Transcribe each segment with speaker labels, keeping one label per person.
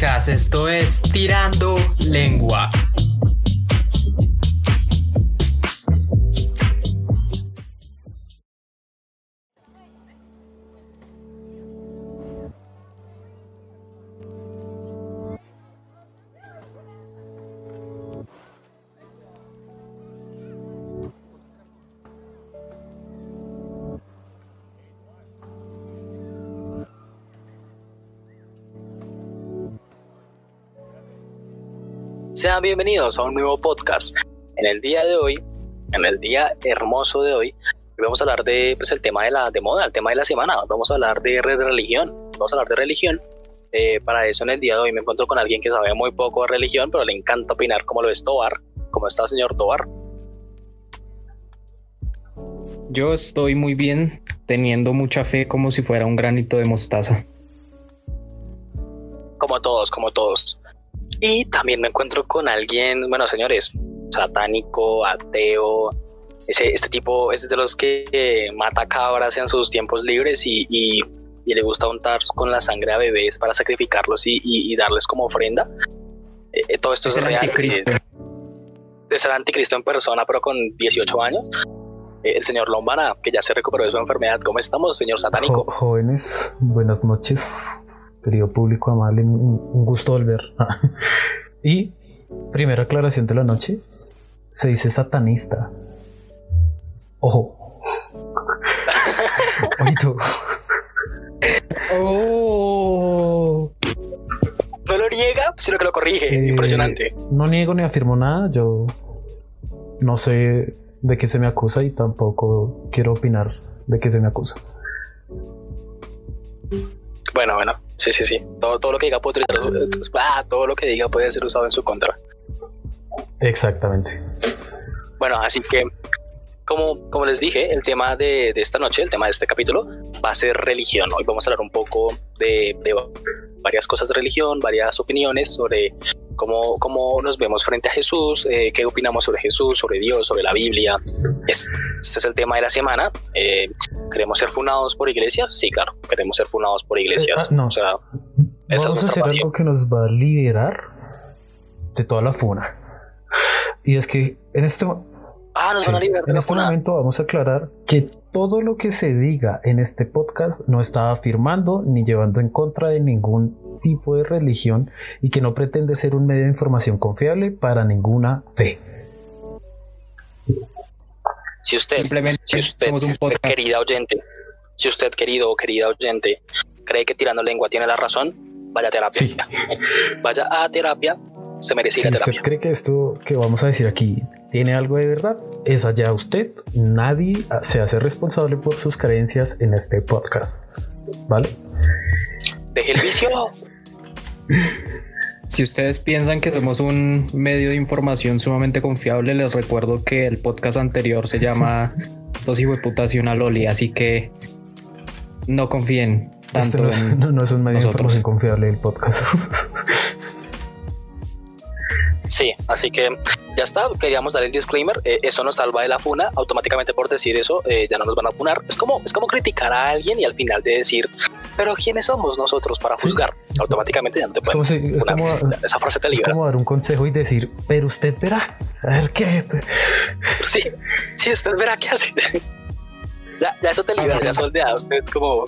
Speaker 1: Esto es Tirando Lengua.
Speaker 2: Sean bienvenidos a un nuevo podcast. En el día de hoy, en el día hermoso de hoy, vamos a hablar de pues, el tema de la de moda, el tema de la semana. Vamos a hablar de, religión. Vamos a hablar de religión. Eh, para eso en el día de hoy me encuentro con alguien que sabe muy poco de religión, pero le encanta opinar como lo es Tobar. ¿Cómo está, señor Tobar?
Speaker 1: Yo estoy muy bien, teniendo mucha fe como si fuera un granito de mostaza.
Speaker 2: Como todos, como todos. Y también me encuentro con alguien, bueno, señores, satánico, ateo. Ese, este tipo es de los que mata cabras en sus tiempos libres y, y, le gusta untar con la sangre a bebés para sacrificarlos y, darles como ofrenda. Eh, eh, todo esto es, real. Anticristo. Es el anticristo en persona, pero con 18 años. Eh, el señor Lombana, que ya se recuperó de su enfermedad. ¿Cómo estamos, señor satánico?
Speaker 3: jóvenes, buenas noches querido público amable, un gusto volver. y primera aclaración de la noche, se dice satanista. Ojo.
Speaker 2: oh. No lo niega, sino que lo corrige. Eh, Impresionante.
Speaker 3: No niego ni afirmo nada. Yo no sé de qué se me acusa y tampoco quiero opinar de qué se me acusa.
Speaker 2: Bueno, bueno. Sí, sí, sí. Todo, todo lo que diga puede ah, todo lo que diga puede ser usado en su contra.
Speaker 3: Exactamente.
Speaker 2: Bueno, así que como, como les dije, el tema de, de, esta noche, el tema de este capítulo, va a ser religión. Hoy vamos a hablar un poco de, de varias cosas de religión, varias opiniones sobre cómo, cómo nos vemos frente a Jesús, eh, qué opinamos sobre Jesús, sobre Dios, sobre la Biblia. Este es el tema de la semana. Eh, ¿Queremos ser fundados por iglesias? Sí, claro, queremos ser fundados por iglesias. Eh, ah, no. O sea,
Speaker 3: Vamos a hacer algo que nos va a liberar de toda la funa. Y es que en este,
Speaker 2: ah, nos van a liberar
Speaker 3: en este momento vamos a aclarar que todo lo que se diga en este podcast no está afirmando ni llevando en contra de ningún tipo de religión y que no pretende ser un medio de información confiable para ninguna fe.
Speaker 2: Si usted, Simplemente si usted, somos un podcast. querida oyente, si usted, querido o querida oyente, cree que tirando lengua tiene la razón, vaya a terapia. Vaya a terapia, se merece
Speaker 3: si
Speaker 2: usted
Speaker 3: cree que esto que vamos a decir aquí tiene algo de verdad, es allá usted. Nadie se hace responsable por sus creencias en este podcast. ¿Vale?
Speaker 2: Deje el vicio.
Speaker 1: Si ustedes piensan que somos un medio de información sumamente confiable, les recuerdo que el podcast anterior se llama Dos putas y una loli, así que no confíen este tanto en
Speaker 3: no, es un medio de información confiable el podcast.
Speaker 2: Sí, así que ya está, queríamos dar el disclaimer, eh, eso nos salva de la funa, automáticamente por decir eso eh, ya no nos van a funar, es como, es como criticar a alguien y al final de decir, pero ¿quiénes somos nosotros para juzgar? Automáticamente ya no te pueden esa frase te libera.
Speaker 3: Es como dar un consejo y decir, pero usted verá, a ver qué...
Speaker 2: Sí, sí, usted verá qué hace. ya, ya eso te libera, ya soldea, usted como...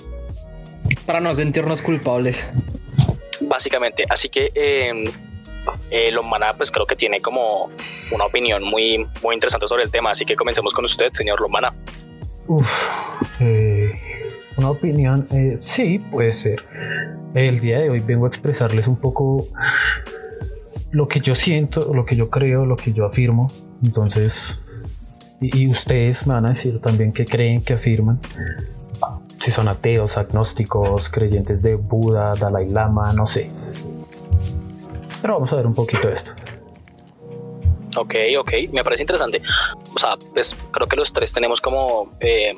Speaker 1: Para no sentirnos culpables.
Speaker 2: Básicamente, así que... Eh, eh, Lombana pues creo que tiene como una opinión muy, muy interesante sobre el tema, así que comencemos con usted, señor Lombana.
Speaker 3: Eh, una opinión, eh, sí, puede ser. El día de hoy vengo a expresarles un poco lo que yo siento, lo que yo creo, lo que yo afirmo. Entonces, y, y ustedes me van a decir también qué creen, que afirman si son ateos, agnósticos, creyentes de Buda, Dalai Lama, no sé. Pero vamos a ver un poquito de esto.
Speaker 2: Ok, ok, me parece interesante. O sea, pues creo que los tres tenemos como eh,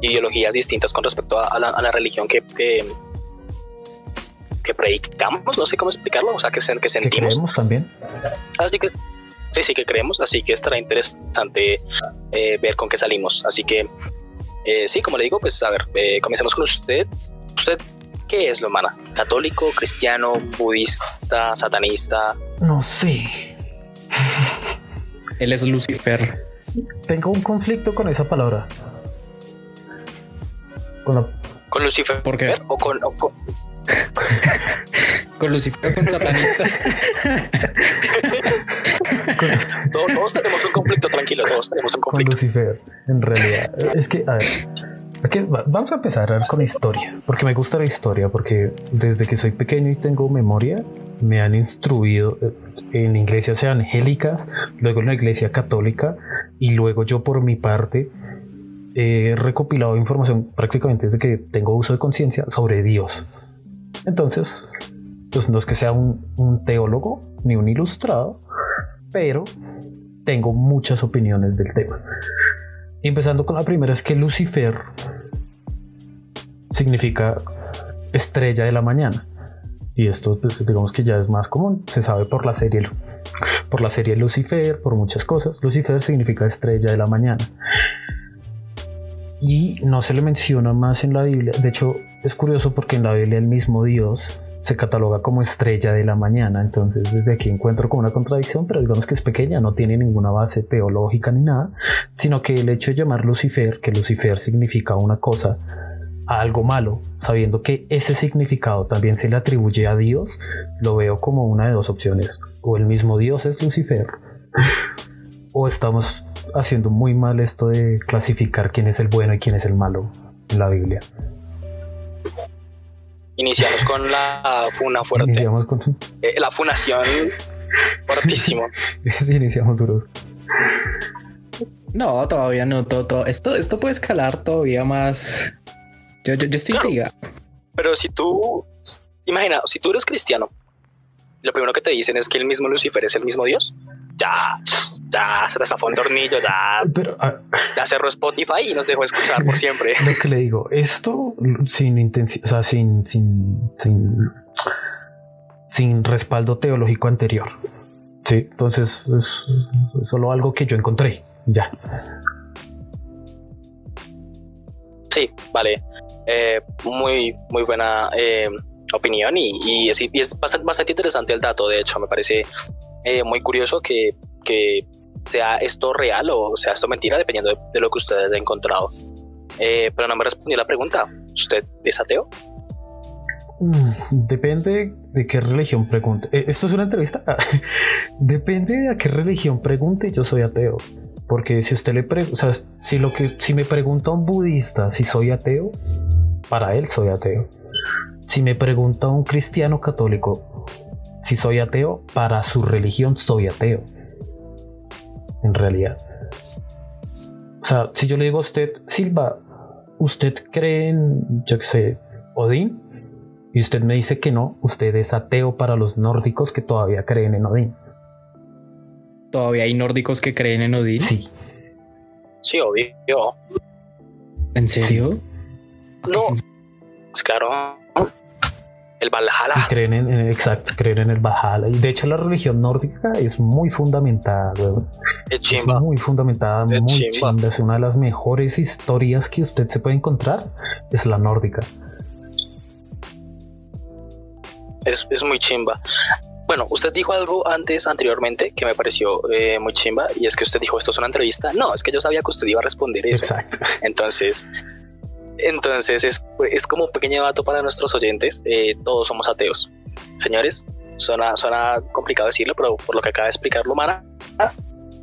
Speaker 2: ideologías distintas con respecto a, la, religión que, que, predicamos, no sé cómo explicarlo, o sea, que, que sentimos.
Speaker 3: Creemos también.
Speaker 2: Así que sí, sí que creemos, así que estará interesante eh, ver con qué salimos. Así que eh, sí, como le digo, pues a ver, comencemos con usted. ¿Usted qué es lo mana? ¿Católico, cristiano, budista, satanista?
Speaker 3: No sé.
Speaker 1: Él es Lucifer.
Speaker 3: Tengo un conflicto con esa palabra. Con la
Speaker 2: ¿Con Lucifer?
Speaker 1: ¿Por qué?
Speaker 2: ¿O con, o con-
Speaker 1: Con Lucifer con satanista.
Speaker 2: Todos, todos tenemos un conflicto, tranquilo, todos tenemos un
Speaker 3: con
Speaker 2: conflicto.
Speaker 3: Lucifer, en realidad. Es que, a ver, vamos a empezar con la historia, porque me gusta la historia, porque desde que soy pequeño y tengo memoria, me han instruido eh, en iglesias evangélicas, luego en la iglesia católica, y luego yo por mi parte he recopilado información prácticamente desde que tengo uso de conciencia sobre Dios. Entonces, pues no es que sea un teólogo ni un ilustrado, pero tengo muchas opiniones del tema. Empezando con la primera es que Lucifer significa estrella de la mañana. Y esto pues, digamos que ya es más común, se sabe por la serie por la serie Lucifer, por muchas cosas. Lucifer significa estrella de la mañana. Y no se le menciona más en la Biblia. De hecho, es curioso porque en la Biblia el mismo Dios se cataloga como estrella de la mañana. Entonces, desde aquí encuentro como una contradicción, pero digamos que es pequeña, no tiene ninguna base teológica ni nada, sino que el hecho de llamar Lucifer, que Lucifer significa una cosa, a algo malo, sabiendo que ese significado también se le atribuye a Dios, lo veo como una de dos opciones. O el mismo Dios es Lucifer, o estamos haciendo muy mal esto de clasificar quién es el bueno y quién es el malo en la Biblia.
Speaker 2: Iniciamos con la funa fuerte.
Speaker 3: Iniciamos con
Speaker 2: Eh, la funación fuertísimo.
Speaker 3: sí, iniciamos duros.
Speaker 1: No, todavía no. Todo, todo- Esto, esto puede escalar todavía más. Yo, yo, yo estoy
Speaker 2: Claro.
Speaker 1: intrigado.
Speaker 2: Pero si tú, imagina, si tú eres cristiano, lo primero que te dicen es que el mismo Lucifer es el mismo Dios. Ya, ya se te zafó un tornillo, ya,
Speaker 3: Pero ah,
Speaker 2: ya cerró Spotify y nos dejó escuchar por siempre.
Speaker 3: lo que le digo, esto sin intención, o sea, sin, sin, sin, sin respaldo teológico anterior. Sí, entonces es, es solo algo que yo encontré. Ya.
Speaker 2: Sí, vale. Eh, muy, muy buena eh, opinión y, y es, y es bastante, bastante interesante el dato. De hecho, me parece eh, muy curioso que, que sea esto real o sea esto mentira, dependiendo de, lo que ustedes han encontrado. Eh, pero no me respondió la pregunta. ¿Usted es ateo?
Speaker 3: Mm, Depende de qué religión pregunte. Eh, ¿Esto es una entrevista? Depende de a qué religión pregunte, yo soy ateo. Porque si usted le pregunta, o si lo que si me pregunta un budista si soy ateo, para él soy ateo. Si me pregunta un cristiano católico si soy ateo, para su religión soy ateo. En realidad. O sea, si yo le digo a usted, Silva, ¿usted cree en, yo qué sé, Odín? Y usted me dice que no, usted es ateo para los nórdicos que todavía creen en Odín.
Speaker 1: Todavía hay nórdicos que creen en Odín.
Speaker 3: Sí,
Speaker 2: Sí, obvio.
Speaker 1: ¿En serio?
Speaker 2: No, pues claro. El Valhalla.
Speaker 3: creen en, en- exacto, creen en el Valhalla. Y de hecho la religión nórdica es muy fundamentada, weón.
Speaker 2: Es
Speaker 3: Es
Speaker 2: chimba.
Speaker 3: muy fundamentada,
Speaker 2: Es
Speaker 3: muy
Speaker 2: chimba.
Speaker 3: chimba. Es una de las mejores historias que usted se puede encontrar. Es la nórdica.
Speaker 2: Es, es muy chimba. Bueno, usted dijo algo antes, anteriormente, que me pareció eh, muy chimba, y es que usted dijo, esto es una entrevista. No, es que yo sabía que usted iba a responder eso.
Speaker 3: Exacto.
Speaker 2: Entonces, entonces es, es como un pequeño dato para nuestros oyentes. eh, todos somos ateos. Señores, suena, suena complicado decirlo, pero por lo que acaba de explicar Lumana,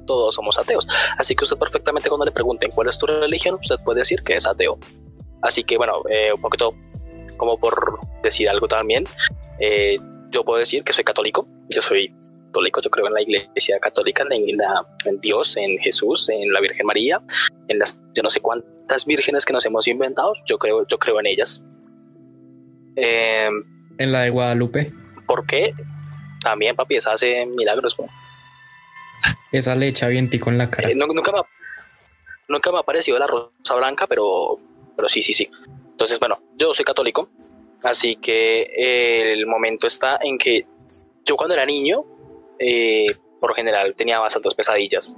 Speaker 2: todos somos ateos. Así que usted perfectamente cuando le pregunten cuál es tu religión, usted puede decir que es ateo. Así que bueno, eh, un poquito como por decir algo también, eh, yo puedo decir que soy católico. Yo soy católico, yo creo en la iglesia católica, en, Dios, en Jesús, en la Virgen María, en las yo no sé cuántas vírgenes que nos hemos inventado, yo creo, yo creo en ellas. Eh,
Speaker 1: En la de Guadalupe.
Speaker 2: ¿Por qué? También, papi, esa hace milagros. ¿no?
Speaker 1: Esa le echa vientico en la cara.
Speaker 2: Eh, nu- nunca, me ha, nunca me ha parecido la rosa blanca, pero, pero sí, sí, sí. Entonces, bueno, yo soy católico, así que eh, el momento está en que yo cuando era niño, eh, por general tenía bastantes pesadillas.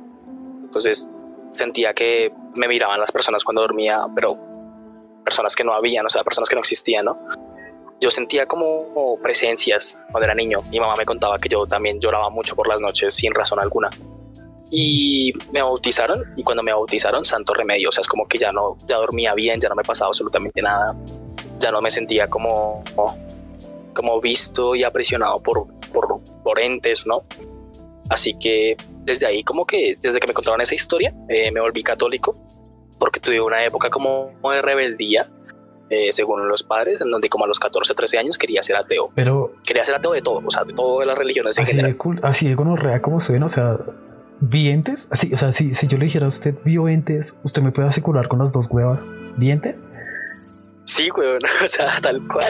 Speaker 2: Entonces sentía que me miraban las personas cuando dormía, pero personas que no habían, o sea, personas que no existían, ¿no? yo sentía como presencias cuando era niño. Mi mamá me contaba que yo también lloraba mucho por las noches sin razón alguna. Y me bautizaron y cuando me bautizaron, santo remedio. O sea, es como que ya no, ya dormía bien, ya no me pasaba absolutamente nada. Ya no me sentía como, como visto y aprisionado por, por, por entes, ¿no? Así que desde ahí, como que desde que me contaron esa historia, eh, me volví católico porque tuve una época como de rebeldía eh, según los padres, en donde como a los 14, 13 años quería ser ateo.
Speaker 3: Pero...
Speaker 2: Quería ser ateo de todo, o sea, de todas las religiones
Speaker 3: en así general. De así de gonorrea como suena, o sea, ¿vientes? Así, o sea, si, si yo le dijera a usted vio entes, ¿usted me puede asegurar con las dos huevas? ¿Vientes?
Speaker 2: Sí, weón, o sea, tal cual.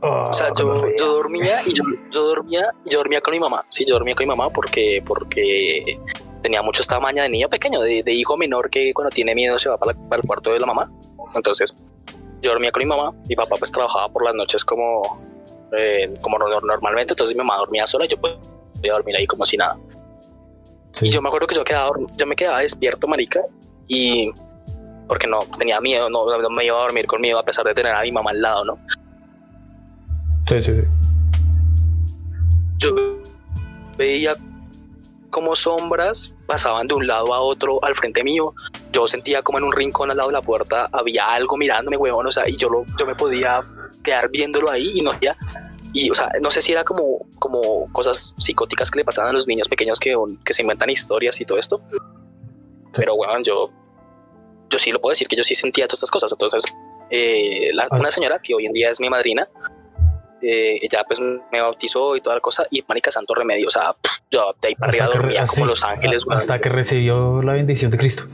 Speaker 2: O sea, yo, yo, dormía y yo, yo, dormía yo dormía con mi mamá. Sí, yo dormía con mi mamá porque, porque tenía mucho esta maña de niño pequeño, de, de hijo menor que cuando tiene miedo se va para, para el cuarto de la mamá. Entonces, yo dormía con mi mamá, mi papá pues trabajaba por las noches como, eh, como normalmente, entonces mi mamá dormía sola y yo podía dormir ahí como si nada. Y yo me acuerdo que yo, quedaba, yo me quedaba despierto, marica, y porque no tenía miedo, no, me iba a dormir con miedo a pesar de tener a mi mamá al lado, ¿no?
Speaker 3: Sí, sí, sí.
Speaker 2: Yo veía como sombras pasaban de un lado a otro al frente mío. Yo sentía como en un rincón al lado de la puerta había algo mirándome, huevón, o sea, y yo, lo, yo me podía quedar viéndolo ahí y no ya y o sea, no sé si era como, como cosas psicóticas que le pasaban a los niños pequeños que, que se inventan historias y todo esto. Pero bueno, yo, yo sí lo puedo decir que yo sí sentía todas estas cosas. Entonces, eh, ah. una señora que hoy en día es mi madrina, eh, ella pues me bautizó y toda la cosa y Mónica Santo Remedio, o sea, yo de ahí para arriba dormía como Los Ángeles.
Speaker 3: Hasta que recibió la bendición de Cristo.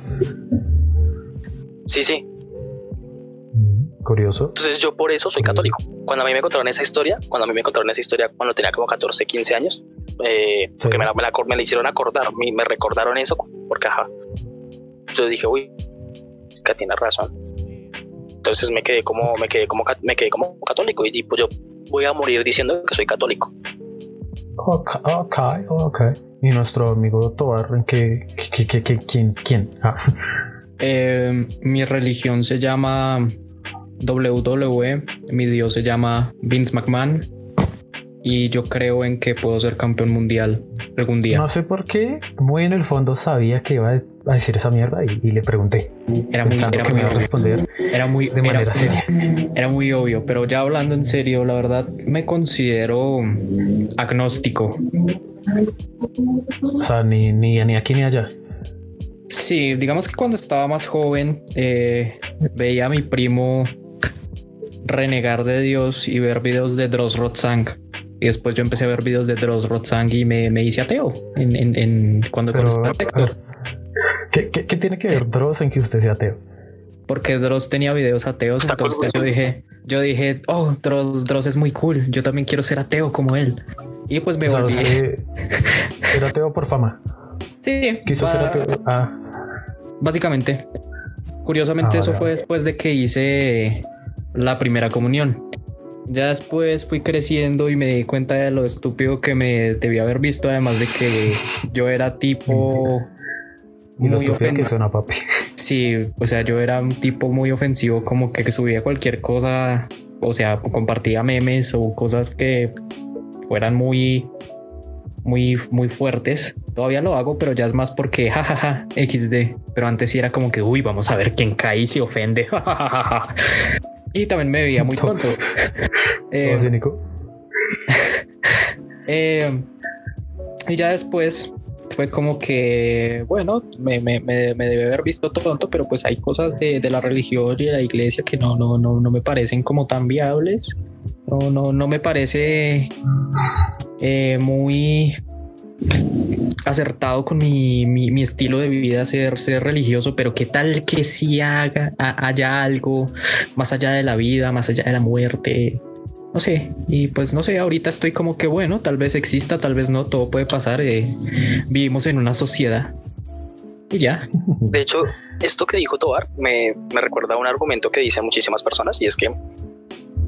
Speaker 2: Sí, sí.
Speaker 3: Curioso.
Speaker 2: Entonces yo por eso soy católico. Cuando a mí me contaron esa historia, cuando a mí me contaron esa historia cuando tenía como 14, 15 años, eh, porque me la, me, la, hicieron acordar, me, me recordaron eso, porque ajá. Yo dije, uy, que tiene razón. Entonces me quedé como, me quedé como, me quedé como católico y tipo yo voy a morir diciendo que soy católico.
Speaker 3: Ok, ok, ok. ¿Y nuestro amigo Tobar, en qué, qué, qué, qué quién? quién? Ah.
Speaker 1: Eh, mi religión se llama WWE, mi dios se llama Vince McMahon y yo creo en que puedo ser campeón mundial algún día.
Speaker 3: No sé por qué, muy en el fondo sabía que iba a decir esa mierda y, le pregunté.
Speaker 1: Era muy, era muy, responder era muy de manera seria. Era muy obvio, pero ya hablando en serio, la verdad me considero agnóstico.
Speaker 3: O sea, ni, ni, ni aquí ni allá.
Speaker 1: Sí, digamos que cuando estaba más joven eh, veía a mi primo renegar de Dios y ver videos de Dross Rotzang. Y después yo empecé a ver videos de Dross Rotzang y me, me hice ateo en, en, en cuando
Speaker 3: Pero, ¿qué, ¿qué, qué, tiene que ver Dross en que usted sea ateo?
Speaker 1: Porque Dross tenía videos ateos, entonces yo dije, yo dije, oh, Dross, Dross es muy cool, yo también quiero ser ateo como él. Y pues me volví.
Speaker 3: Era ateo por fama.
Speaker 1: Sí.
Speaker 3: Quiso ser ateo. Ah.
Speaker 1: Básicamente. Curiosamente, ah, eso fue después de que hice la primera comunión. Ya después fui creciendo y me di cuenta de lo estúpido que me debía haber visto, además de que yo era tipo
Speaker 3: muy ofensivo. papi.
Speaker 1: Sí, o sea, yo era un tipo muy ofensivo, como que, subía cualquier cosa, o sea, compartía memes o cosas que fueran muy, muy, muy fuertes. Todavía lo hago, pero ya es más porque jajaja, XD. Pero antes sí era como que, uy, vamos a ver quién cae y se ofende. Y también me veía muy tonto.
Speaker 3: eh,
Speaker 1: eh, y ya después fue como que, bueno, me, me, me, me debe haber visto tonto, pero pues hay cosas de, de, la religión y de la iglesia que no, no, no, no me parecen como tan viables. No, no, no me parece eh, muy acertado con mi, mi, estilo de vida ser, ser religioso, pero qué tal que si haga, haya algo más allá de la vida, más allá de la muerte. No sé, y pues no sé, ahorita estoy como que bueno, tal vez exista, tal vez no, todo puede pasar. Eh, vivimos en una sociedad y ya.
Speaker 2: De hecho, esto que dijo Tobar me, me recuerda a un argumento que dicen muchísimas personas y es que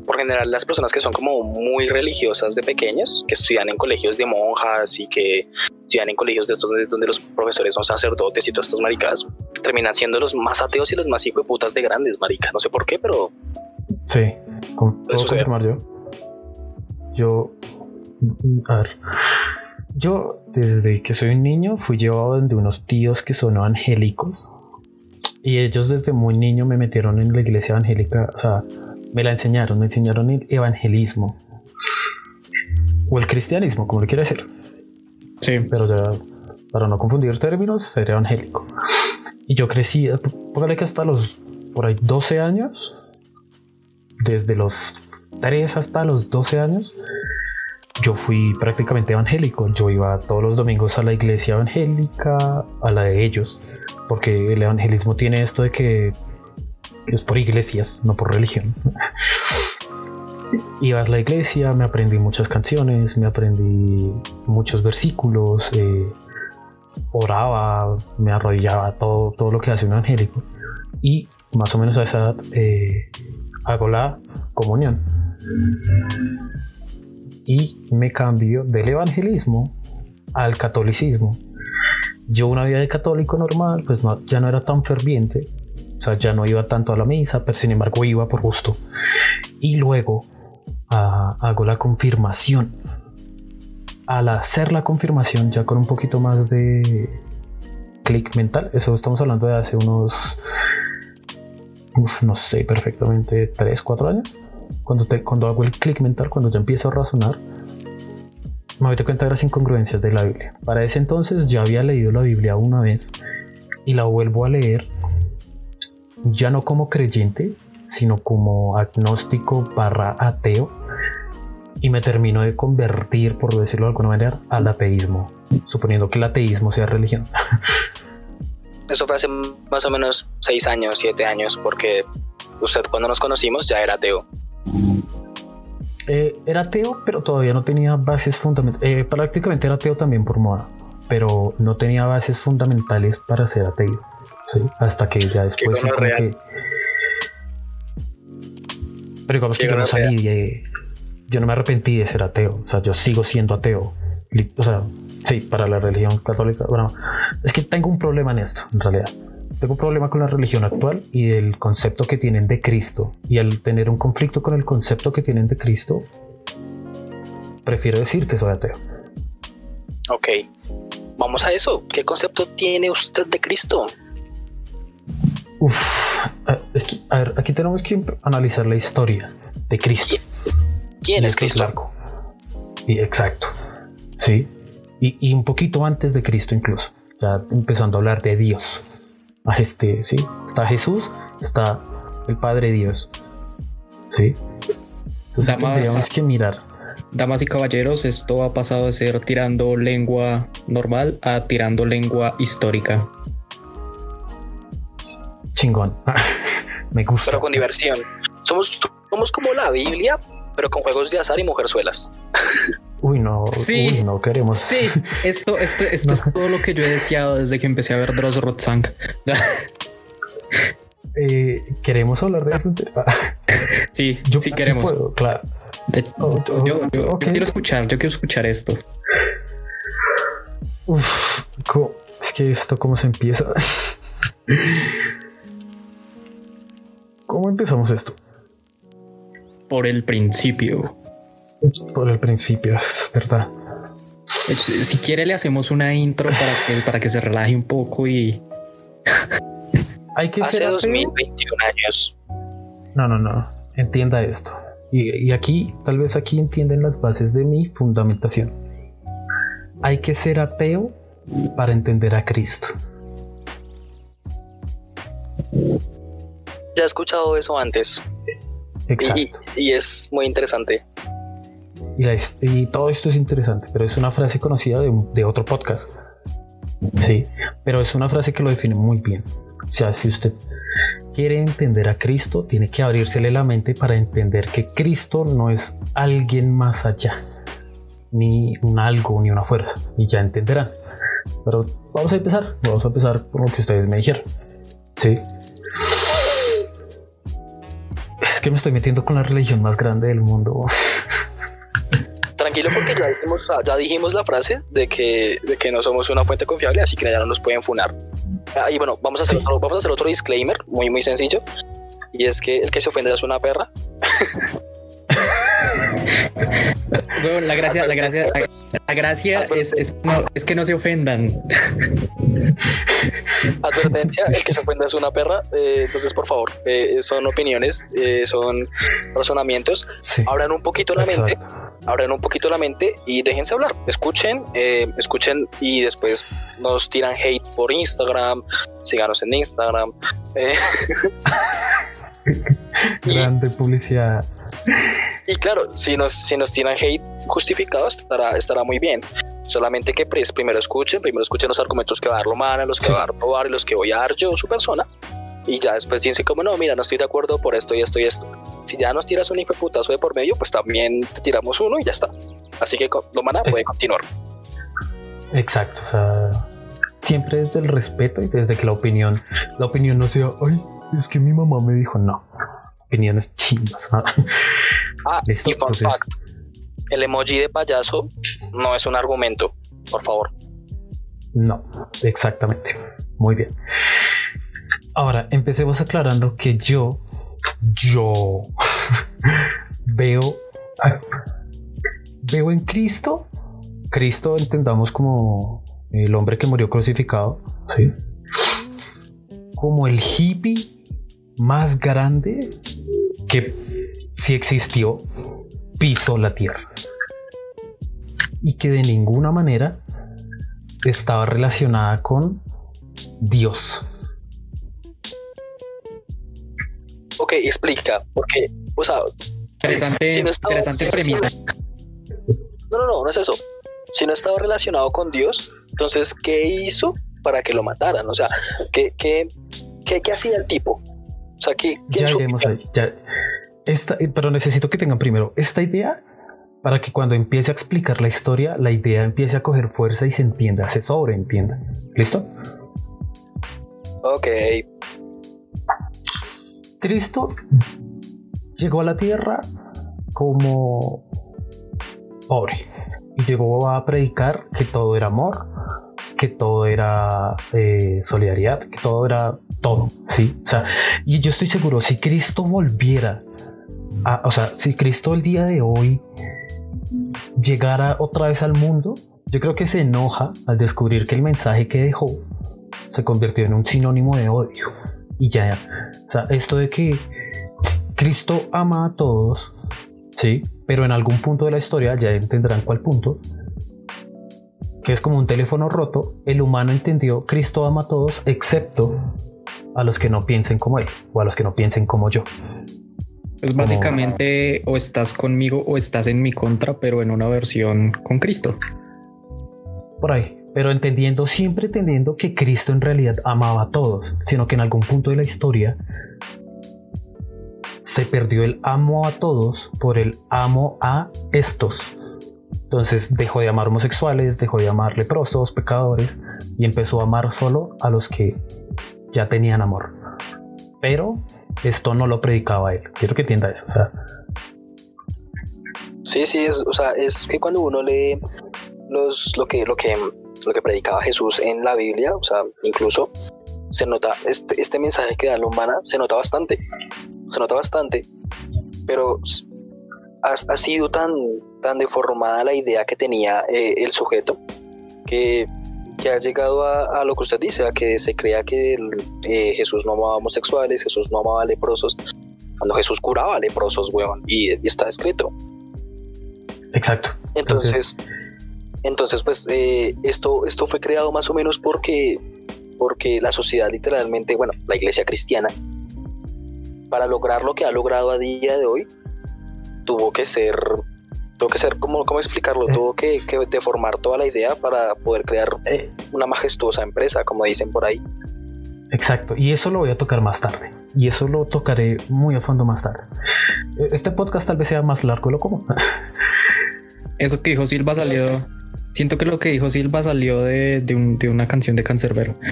Speaker 2: por general las personas que son como muy religiosas de pequeños, que estudian en colegios de monjas y que estudian en colegios de estos donde, los profesores son sacerdotes y todas estas maricas, terminan siendo los más ateos y los más hijo de putas de grandes, maricas. No sé por qué, pero...
Speaker 3: Sí. ¿Puedo confirmar yo? Yo. A ver. Yo, desde que soy un niño, fui llevado de unos tíos que son evangélicos. Y ellos desde muy niño me metieron en la iglesia evangélica. O sea, me la enseñaron, me enseñaron el evangelismo. O el cristianismo, como le quiera decir.
Speaker 1: Sí.
Speaker 3: Pero ya, para no confundir términos, ser evangélico. Y yo crecí, póngale que hasta los por ahí 12 años, desde los 3 hasta los 12 años, yo fui prácticamente evangélico. Yo iba todos los domingos a la iglesia evangélica, a la de ellos, porque el evangelismo tiene esto de que es por iglesias, no por religión. iba a la iglesia, me aprendí muchas canciones, me aprendí muchos versículos, eh, oraba, me arrodillaba, todo, todo lo que hace un evangélico. Y más o menos a esa edad eh, hago la comunión y me cambio del evangelismo al catolicismo. Yo una vida de católico normal, pues ya no era tan ferviente, o sea, ya no iba tanto a la misa, pero sin embargo iba por gusto. Y luego ah, hago la confirmación. Al hacer la confirmación, ya con un poquito más de clic mental, eso estamos hablando de hace unos, no sé perfectamente, 3, 4 años cuando, te, cuando hago el clic mental, cuando ya empiezo a razonar, me doy cuenta de las incongruencias de la Biblia. Para ese entonces ya había leído la Biblia una vez y la vuelvo a leer ya no como creyente, sino como agnóstico barra ateo y me termino de convertir, por decirlo de alguna manera, al ateísmo, suponiendo que el ateísmo sea religión.
Speaker 2: Eso fue hace más o menos seis años, siete años, porque usted cuando nos conocimos ya era ateo.
Speaker 3: Eh, era ateo, pero todavía no tenía bases fundamentales. Eh, prácticamente era ateo también por moda, pero no tenía bases fundamentales para ser ateo. Hasta que ya después. Pero digamos que yo no salí de. Yo no me arrepentí de ser ateo. O sea, yo sigo siendo ateo. O sea, sí, para la religión católica. Bueno, es que tengo un problema en esto, en realidad tengo un problema con la religión actual y el concepto que tienen de Cristo. Y al tener un conflicto con el concepto que tienen de Cristo, prefiero decir que soy ateo.
Speaker 2: Ok, vamos a eso. ¿Qué concepto tiene usted de Cristo?
Speaker 3: Uf, es que, a ver, aquí tenemos que analizar la historia de Cristo.
Speaker 2: ¿Quién es Cristo?
Speaker 3: Y exacto, sí. Y, y un poquito antes de Cristo incluso, ya empezando a hablar de Dios este, ¿sí? Está Jesús, está el Padre Dios, ¿sí? Entonces tendríamos que mirar.
Speaker 1: Damas y caballeros, esto ha pasado de ser tirando lengua normal a tirando lengua histórica.
Speaker 3: Chingón. Me gusta.
Speaker 2: Pero con diversión. Somos, somos como la Biblia, pero con juegos de azar y mujerzuelas.
Speaker 3: Uy, no, sí, no queremos.
Speaker 1: Sí, esto, esto, esto es todo lo que yo he deseado desde que empecé a ver Dross Rotzang.
Speaker 3: eh, ¿Queremos hablar de eso?
Speaker 1: sí, yo, sí queremos.
Speaker 3: claro.
Speaker 1: Oh, yo, yo, quiero escuchar, yo quiero escuchar esto.
Speaker 3: Uf, es que esto cómo se empieza. ¿Cómo empezamos esto?
Speaker 1: Por el principio.
Speaker 3: Por el principio, es verdad.
Speaker 1: Si quiere le hacemos una intro para que, para que se relaje un poco y...
Speaker 3: Hay que
Speaker 2: Hace 2021 años.
Speaker 3: No, no, no. Entienda esto. Y, y aquí, tal vez aquí entienden las bases de mi fundamentación. Hay que ser ateo para entender a Cristo.
Speaker 2: Ya he escuchado eso antes.
Speaker 3: Exacto.
Speaker 2: y es muy interesante.
Speaker 3: Y, todo esto es interesante, pero es una frase conocida de, otro podcast. Sí, pero es una frase que lo define muy bien. O sea, si usted quiere entender a Cristo, tiene que abrírsele la mente para entender que Cristo no es alguien más allá, ni un algo, ni una fuerza, y ya entenderán. Pero vamos a empezar, vamos a empezar por lo que ustedes me dijeron. Sí. Es que me estoy metiendo con la religión más grande del mundo.
Speaker 2: Tranquilo porque ya dijimos, ya dijimos la frase de que, de que no somos una fuente confiable, así que ya no nos pueden funar. Ah, y bueno, vamos a hacer otro, vamos a hacer otro disclaimer muy muy sencillo. y es que el que se ofende es una perra.
Speaker 1: bueno, la gracia, la gracia, la, gracia es, es, no, es, que no se ofendan.
Speaker 2: Advertencia, el que se ofenda es una perra. Eh, entonces, por favor, eh, son opiniones, eh, son razonamientos. Abran un poquito la mente, abran un poquito la mente y déjense hablar. Escuchen, escuchen y después nos tiran hate por Instagram. Síganos en Instagram.
Speaker 3: Grande publicidad.
Speaker 2: Y claro, si nos, si nos tiran hate justificado, estará, estará muy bien. Solamente que pues, primero escuchen, primero escuchen los argumentos que va a dar Lomana, los que va a dar probar y los que voy a dar yo, su persona. Y ya después dicen como, no, mira, no estoy de acuerdo por esto y esto y esto. Si ya nos tiras un hijo de putazo de por medio, pues también te tiramos uno y ya está. Así que Lomana puede continuar.
Speaker 3: Exacto, o sea, siempre desde el respeto y desde que la opinión, la opinión no sea, ay, es que mi mamá me dijo no opiniones chimbas.
Speaker 2: Ah, y el emoji de payaso no es un argumento, por favor.
Speaker 3: No, exactamente. Muy bien. Ahora, empecemos aclarando que yo, yo veo, veo en Cristo, Cristo entendamos como el hombre que murió crucificado, ¿sí? como el hippie más grande que si existió pisó la tierra y que de ninguna manera estaba relacionada con Dios.
Speaker 2: Ok, explica, porque, o sea,
Speaker 1: interesante, interesante premisa.
Speaker 2: No, no, no, no es eso. Si no estaba relacionado con Dios, entonces, ¿qué hizo para que lo mataran? O sea, ¿qué, qué, qué, qué hacía el tipo? O sea,
Speaker 3: ya iremos ahí. esta, eh, pero necesito que tengan primero esta idea para que cuando empiece a explicar la historia, la idea empiece a coger fuerza y se entienda, se sobreentienda. ¿Listo?
Speaker 2: Ok.
Speaker 3: Cristo llegó a la tierra como pobre y llegó a predicar que todo era amor, que todo era eh, solidaridad, que todo era todo, ¿sí? O sea, y yo estoy seguro, si Cristo volviera, a, o sea, si Cristo el día de hoy llegara otra vez al mundo, yo creo que se enoja al descubrir que el mensaje que dejó se convirtió en un sinónimo de odio. Y ya, o sea, esto de que Cristo ama a todos, sí, pero en algún punto de la historia, ya entenderán cuál punto, que es como un teléfono roto, el humano entendió Cristo ama a todos excepto a los que no piensen como él o a los que no piensen como yo.
Speaker 1: Es básicamente o estás conmigo o estás en mi contra, pero en una versión con Cristo.
Speaker 3: Por ahí, pero entendiendo, siempre entendiendo que Cristo en realidad amaba a todos, sino que en algún punto de la historia se perdió el amo a todos por el amo a estos. Entonces dejó de amar homosexuales, dejó de amar leprosos, pecadores y empezó a amar solo a los que ya tenían amor. Pero esto no lo predicaba él. Quiero que entienda eso. O sea.
Speaker 2: Sí, sí, es, o sea, es que cuando uno lee los, lo, que, lo, que, lo que predicaba Jesús en la Biblia, o sea, incluso se nota, este, este mensaje que da la humana se nota bastante. Se nota bastante. Pero ha, sido tan, tan deformada la idea que tenía eh, el sujeto que, que, ha llegado a, lo que usted dice, a que se crea que eh, Jesús no amaba homosexuales, Jesús no amaba leprosos, cuando Jesús curaba leprosos, weón, y, está escrito.
Speaker 3: Exacto.
Speaker 2: Entonces, entonces, pues eh, esto, esto fue creado más o menos porque, porque la sociedad literalmente, bueno, la iglesia cristiana, para lograr lo que ha logrado a día de hoy, tuvo que ser, tuvo que ser, ¿cómo, cómo explicarlo? Tuvo que, que, deformar toda la idea para poder crear eh. una majestuosa empresa, como dicen por ahí.
Speaker 3: Exacto, y eso lo voy a tocar más tarde. Y eso lo tocaré muy a fondo más tarde. E, este podcast tal vez sea más largo de lo común.
Speaker 1: Eso que dijo Silva salió. Siento que lo que dijo Silva salió de, de, un, de una canción de Cancerbero.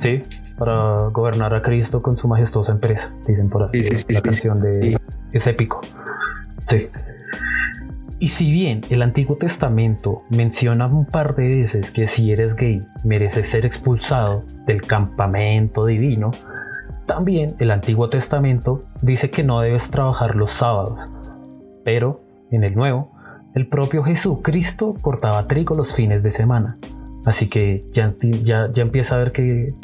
Speaker 3: Sí, para gobernar a Cristo con su majestuosa empresa, dicen por ahí. la canción de es épico. Sí. Y si bien el Antiguo Testamento menciona un par de veces que si eres gay mereces ser expulsado del campamento divino, También el Antiguo Testamento dice que no debes trabajar los sábados, pero en el Nuevo, el propio Jesucristo portaba trigo los fines de semana. Así que ya empieza a ver que,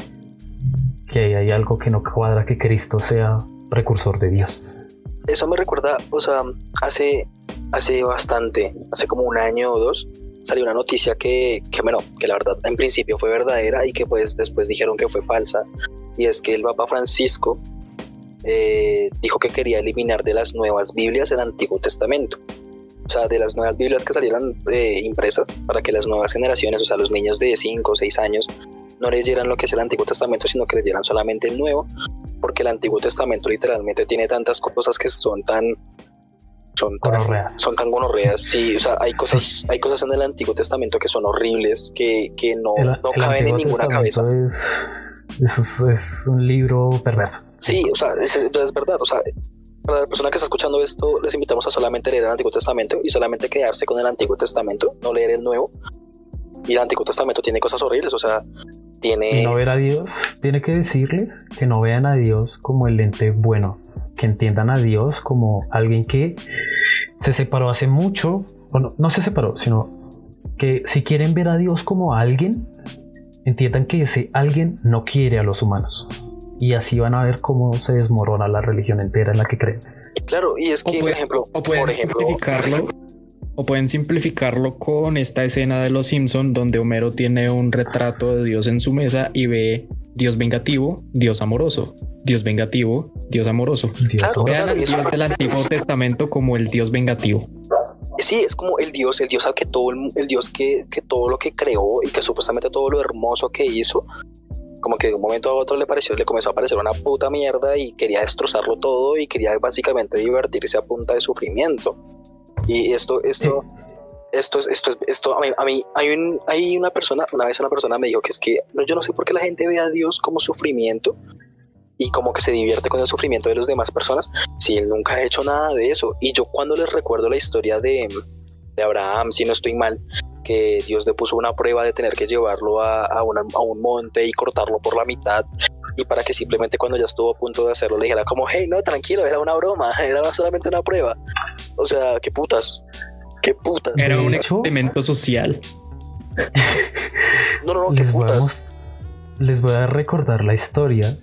Speaker 3: que hay algo que no cuadra que Cristo sea precursor de Dios.
Speaker 2: Eso me recuerda, o sea, hace, hace bastante, hace como un año o dos, salió una noticia que, que, bueno, que la verdad en principio fue verdadera y que pues después dijeron que fue falsa. Y es que el Papa Francisco eh, dijo que quería eliminar de las nuevas Biblias el Antiguo Testamento. O sea, de las nuevas Biblias que salieran eh, impresas para que las nuevas generaciones, o sea, los niños de 5 o 6 años, no leyeran lo que es el Antiguo Testamento, sino que leyeran solamente el Nuevo, porque el Antiguo Testamento literalmente tiene tantas cosas que son tan son tan, son tan gonorreas. Sí, o sea, hay cosas, hay cosas en el Antiguo Testamento que son horribles, que, que no, no caben en ninguna cabeza.
Speaker 3: Es, es, un libro perverso.
Speaker 2: Sí, o sea, es, es, verdad. O sea, para la persona que está escuchando esto, les invitamos a solamente leer el Antiguo Testamento y solamente quedarse con el Antiguo Testamento, no leer el Nuevo. Y el Antiguo Testamento tiene cosas horribles, o sea, tiene...
Speaker 3: Y no ver a Dios, tiene que decirles que no vean a Dios como el ente bueno, que entiendan a Dios como alguien que se separó hace mucho, bueno, no se separó, sino que si quieren ver a Dios como alguien, entiendan que ese alguien no quiere a los humanos. Y así van a ver cómo se desmorona la religión entera en la que creen.
Speaker 2: Claro, y es que, por ejemplo,
Speaker 1: o
Speaker 2: por ejemplo,
Speaker 1: o pueden simplificarlo con esta escena de Los Simpson donde Homero tiene un retrato de Dios en su mesa y ve Dios vengativo, Dios amoroso, Dios vengativo, Dios amoroso.
Speaker 2: Claro,
Speaker 1: Vean
Speaker 2: claro,
Speaker 1: al Dios del Antiguo Testamento como el Dios vengativo.
Speaker 2: Sí, es como el Dios, el Dios al que todo, el, el Dios que, que todo lo que creó y que supuestamente todo lo hermoso que hizo, como que de un momento a otro le pareció, le comenzó a parecer una puta mierda y quería destrozarlo todo y quería básicamente divertirse a punta de sufrimiento. Y esto, esto, esto es, esto es, esto a mí, a mí hay, un, hay una persona, una vez una persona me dijo que es que no, yo no sé por qué la gente ve a Dios como sufrimiento y como que se divierte con el sufrimiento de las demás personas si él nunca ha hecho nada de eso. Y yo cuando les recuerdo la historia de, de Abraham, si no estoy mal, que Dios le puso una prueba de tener que llevarlo a, a, una- a un monte y cortarlo por la mitad. Y para que simplemente cuando ya estuvo a punto de hacerlo le dijera como, hey, no, tranquilo, era una broma, era solamente una prueba. O sea, qué putas, qué putas.
Speaker 1: Era un experimento social.
Speaker 2: No, no, no, qué
Speaker 3: les, voy a,
Speaker 2: putas.
Speaker 3: les voy a recordar la historia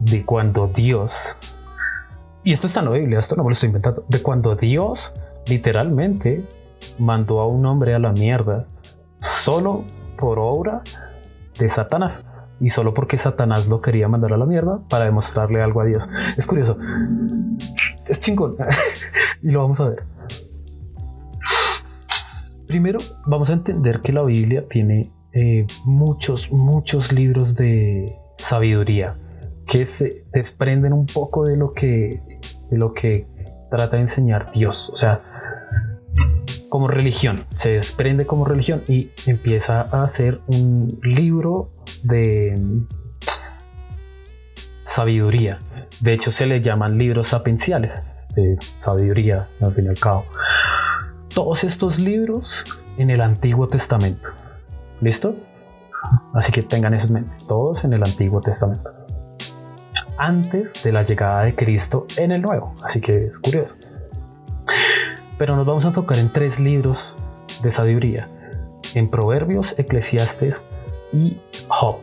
Speaker 3: de cuando Dios, y esto está en la Biblia, esto no me lo estoy inventando, de cuando Dios literalmente mandó a un hombre a la mierda solo por obra de Satanás. Y solo porque Satanás lo quería mandar a la mierda para demostrarle algo a Dios. Es curioso. Es chingón. y lo vamos a ver. Primero, vamos a entender que la Biblia tiene eh, muchos, muchos libros de sabiduría que se desprenden un poco de lo que, de lo que trata de enseñar Dios. O sea, como religión, se desprende como religión y empieza a hacer un libro de sabiduría. De hecho, se le llaman libros sapienciales de sabiduría, al fin y al cabo todos estos libros en el Antiguo Testamento. ¿Listo? Así que tengan eso en mente. Todos en el Antiguo Testamento. Antes de la llegada de Cristo en el Nuevo. Así que es curioso. Pero nos vamos a enfocar en tres libros de sabiduría. En Proverbios, Eclesiastes y Job.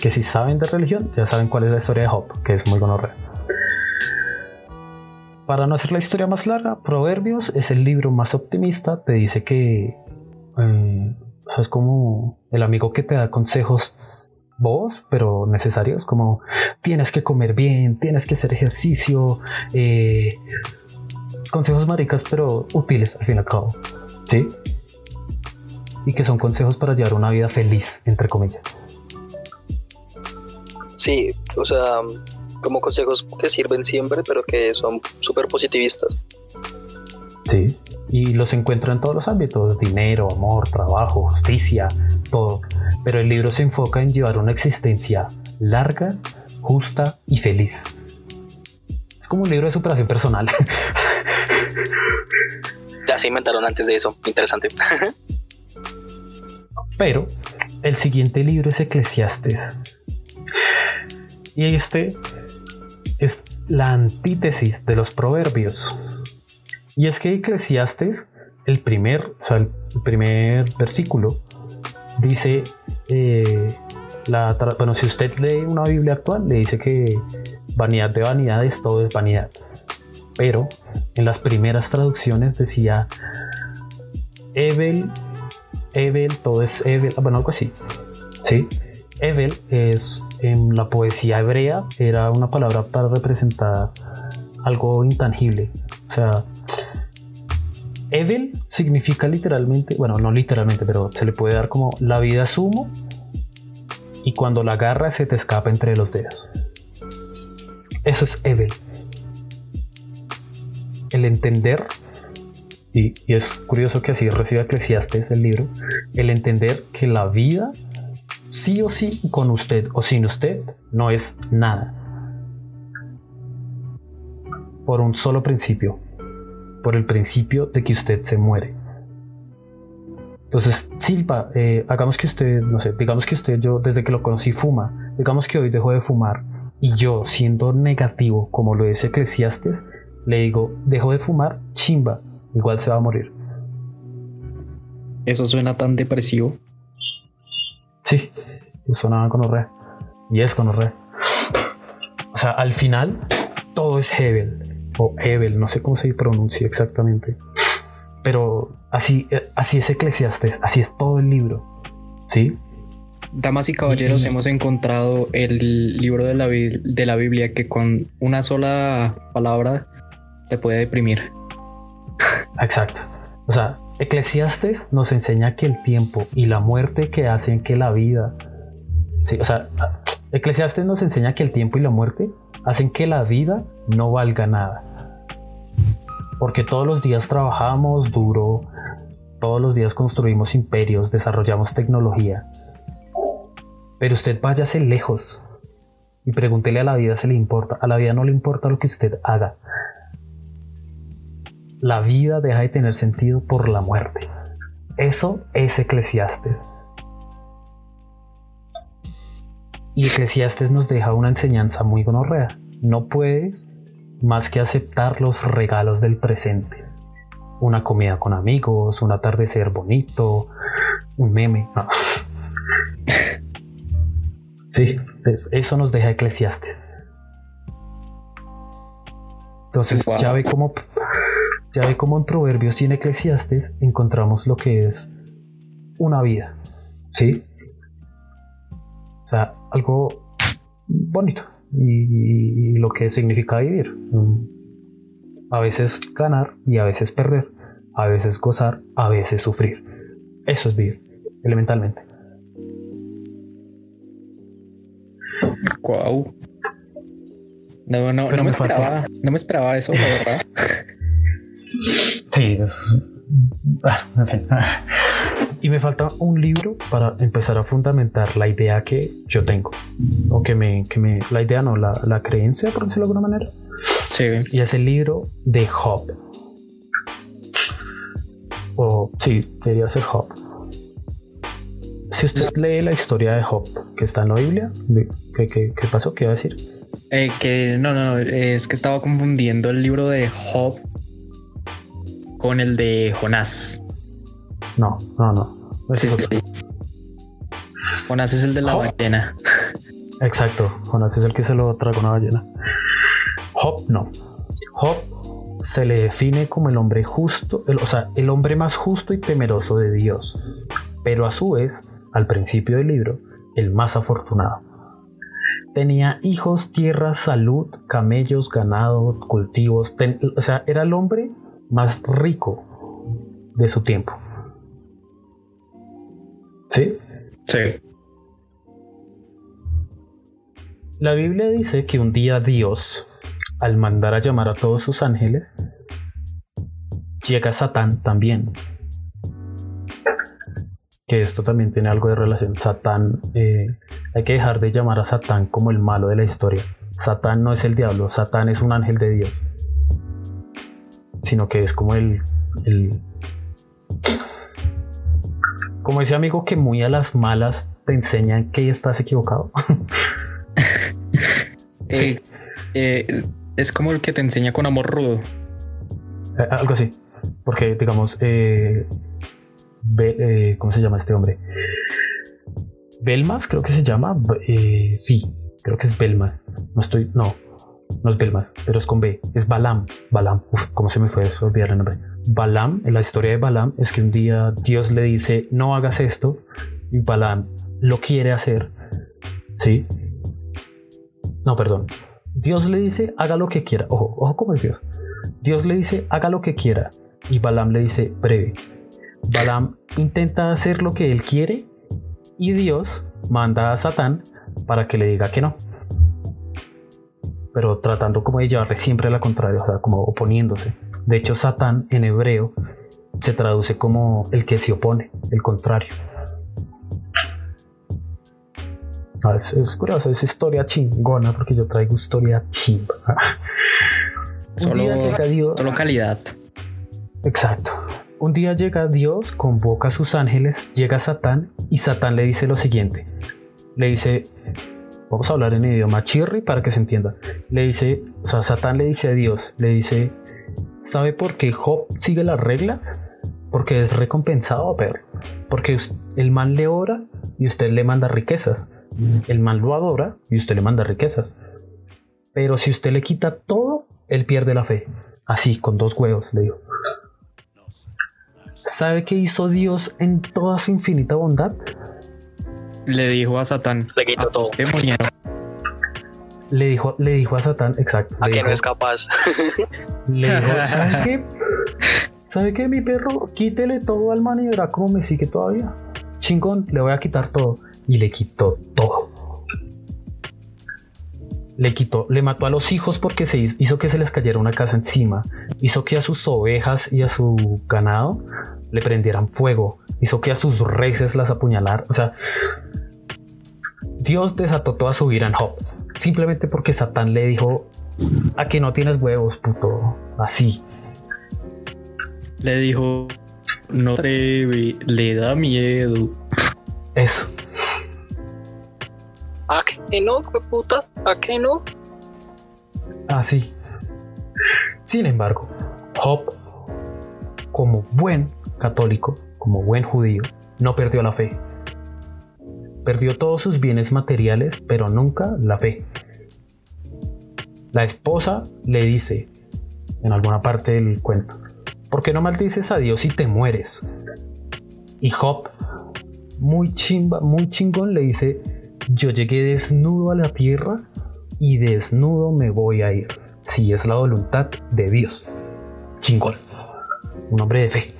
Speaker 3: Que si saben de religión, ya saben cuál es la historia de Job, que es muy gonorrea. Para no hacer la historia más larga, Proverbios es el libro más optimista. Te dice que eh, o sea, es como el amigo que te da consejos bobos, pero necesarios, como tienes que comer bien, tienes que hacer ejercicio, eh, consejos maricas, pero útiles al fin y al cabo, ¿sí? Y que son consejos para llevar una vida feliz, entre comillas.
Speaker 2: Sí, o sea, como consejos que sirven siempre, pero que son súper positivistas.
Speaker 3: Sí. Y los encuentro en todos los ámbitos, dinero, amor, trabajo, justicia, todo. Pero el libro se enfoca en llevar una existencia larga, justa y feliz. Es como un libro de superación personal.
Speaker 2: Ya se inventaron antes de eso. Interesante.
Speaker 3: Pero el siguiente libro es Eclesiastes. Y este es la antítesis de los proverbios. Y es que Eclesiastes, el primer, o sea, el primer versículo, dice, eh, bueno, si usted lee una Biblia actual, le dice que vanidad de vanidades, todo es vanidad. Pero en las primeras traducciones decía, Evel, Evel, todo es Evel, bueno, algo así. Sí, Evel es en la poesía hebrea, era una palabra para representar algo intangible. O sea, Evel significa literalmente, bueno, no literalmente, pero se le puede dar como la vida sumo y cuando la agarra se te escapa entre los dedos. Eso es Evel. El entender, y, es curioso que así reciba Eclesiastes el libro, el entender que la vida sí o sí con usted o sin usted no es nada. Por un solo principio, por el principio de que usted se muere. Entonces, Silva, eh, hagamos que usted, no sé, digamos que usted, yo desde que lo conocí fuma, digamos que hoy dejó de fumar y yo, siendo negativo como lo es Eclesiastes, le digo, dejó de fumar, chimba, igual se va a morir.
Speaker 1: Eso suena tan depresivo.
Speaker 3: Sí, suena con re. Y es con re. O sea, al final, todo es Hebel o Hebel, no sé cómo se pronuncia exactamente. Pero así, así es Eclesiastes, así es todo el libro. ¿Sí?
Speaker 1: Damas y caballeros, hemos encontrado el libro de la, de la Biblia que con una sola palabra te puede deprimir.
Speaker 3: Exacto. O sea, Eclesiastes nos enseña que el tiempo y la muerte que hacen que la vida. Sí, o sea, Eclesiastes nos enseña que el tiempo y la muerte hacen que la vida no valga nada. Porque todos los días trabajamos duro, todos los días construimos imperios, desarrollamos tecnología. Pero usted váyase lejos y pregúntele a la vida si le importa. A la vida no le importa lo que usted haga. La vida deja de tener sentido por la muerte. Eso es Eclesiastes. Y Eclesiastes nos deja una enseñanza muy gonorrea. No puedes más que aceptar los regalos del presente. Una comida con amigos, un atardecer bonito, un meme. sí, eso nos deja Eclesiastes. Entonces ya ve cómo ya ve cómo en Proverbios y en Eclesiastes encontramos lo que es una vida. ¿Sí? O sea, algo bonito y, lo que significa vivir. A veces ganar y a veces perder, a veces gozar, a veces sufrir. Eso es vivir, elementalmente.
Speaker 1: Wow. No, no, no me, esperaba, no me esperaba eso, la verdad.
Speaker 3: sí, es... Ah, y me falta un libro para empezar a fundamentar la idea que yo tengo. O que me, que me la idea no, la, la creencia, por decirlo de alguna manera.
Speaker 1: Sí.
Speaker 3: Y es el libro de Job. O sí, debería ser Job. Si usted lee la historia de Job que está en la Biblia, ¿qué, qué, qué pasó? ¿Qué iba a decir?
Speaker 1: Eh, que no, no, no, es que estaba confundiendo el libro de Job con el de Jonás.
Speaker 3: No, no, no.
Speaker 1: Sí, sí, Jonás es el de la ballena.
Speaker 3: Exacto, Jonás es el que se lo traga una ballena. Job no. Job se le define como el hombre justo, o sea, el hombre más justo y temeroso de Dios, pero a su vez, al principio del libro, el más afortunado. Tenía hijos, tierra, salud, camellos, ganado, cultivos, o sea, era el hombre más rico de su tiempo. ¿Sí?
Speaker 1: Sí.
Speaker 3: La Biblia dice que un día Dios, al mandar a llamar a todos sus ángeles, llega Satán también. Que esto también tiene algo de relación. Satán, eh, hay que dejar de llamar a Satán como el malo de la historia. Satán no es el diablo, Satán es un ángel de Dios. Sino que es como el, el como ese amigo que muy a las malas te enseñan que estás equivocado.
Speaker 1: Eh,
Speaker 3: Sí.
Speaker 1: eh, es como el que te enseña con amor rudo.
Speaker 3: Eh, algo así. Porque, digamos, eh, Be- eh, ¿cómo se llama este hombre? Belmas, creo que se llama. Eh, sí, creo que es Belmas. No estoy, no, no es Belmas, pero es con B. Es Balam. Balam. Uf, ¿cómo se me fue eso? Olvidar el nombre. Balam, en la historia de Balam es que un día Dios le dice, no hagas esto. Y Balam lo quiere hacer. Sí. No, perdón. Dios le dice, haga lo que quiera. Ojo, ojo, ¿cómo es Dios? Dios le dice, haga lo que quiera. Y Balaam le dice, breve. Balaam intenta hacer lo que él quiere y Dios manda a Satán para que le diga que no. Pero tratando como de llevarle siempre a la contraria, o sea, como oponiéndose. De hecho, Satán en hebreo se traduce como el que se opone, el contrario. Ah, es, es curioso, es historia chingona porque yo traigo historia chimba. Dios-
Speaker 1: Solo calidad.
Speaker 3: Exacto. Un día llega Dios, convoca a sus ángeles, llega Satán y Satán le dice lo siguiente. Le dice, vamos a hablar en idioma chirri para que se entienda. Le dice, o sea, Satán le dice a Dios, le dice, ¿sabe por qué Job sigue las reglas? Porque es recompensado, pero porque el mal le ora y usted le manda riquezas. El mal lo adora y usted le manda riquezas. Pero si usted le quita todo, él pierde la fe. Así, con dos huevos, le digo. ¿Sabe qué hizo Dios en toda su infinita bondad?
Speaker 1: Le dijo a Satán.
Speaker 2: Le quitó
Speaker 1: "A
Speaker 2: todo.
Speaker 1: tus demonios".
Speaker 3: Le dijo, le dijo a Satán, exacto.
Speaker 2: A que
Speaker 3: dijo,
Speaker 2: no es capaz.
Speaker 3: le dijo, ¿sabe qué? ¿Sabe qué, mi perro? Quítele todo al man y verá cómo me sigue todavía. Chingón, le voy a quitar todo. Y le quitó todo. Le quitó, le mató a los hijos porque se hizo, hizo que se les cayera una casa encima. Hizo que a sus ovejas y a su ganado le prendieran fuego. Hizo que a sus reses las apuñalar. O sea, Dios desató toda su ira en Job. Simplemente porque Satán le dijo, a que no tienes huevos, puto. Así.
Speaker 1: Le dijo, no atreve, le da miedo.
Speaker 3: Eso.
Speaker 2: ¿A que no, puta? ¿A que no?
Speaker 3: Así. Sin embargo, Job, como buen católico, como buen judío, no perdió la fe. Perdió todos sus bienes materiales, pero nunca la fe. La esposa le dice, en alguna parte del cuento, ¿por qué no maldices a Dios y te mueres? Y Job, muy chimba, muy chingón, le dice, yo llegué desnudo a la tierra y desnudo me voy a ir, si es la voluntad de Dios. Chingón. Un hombre de fe.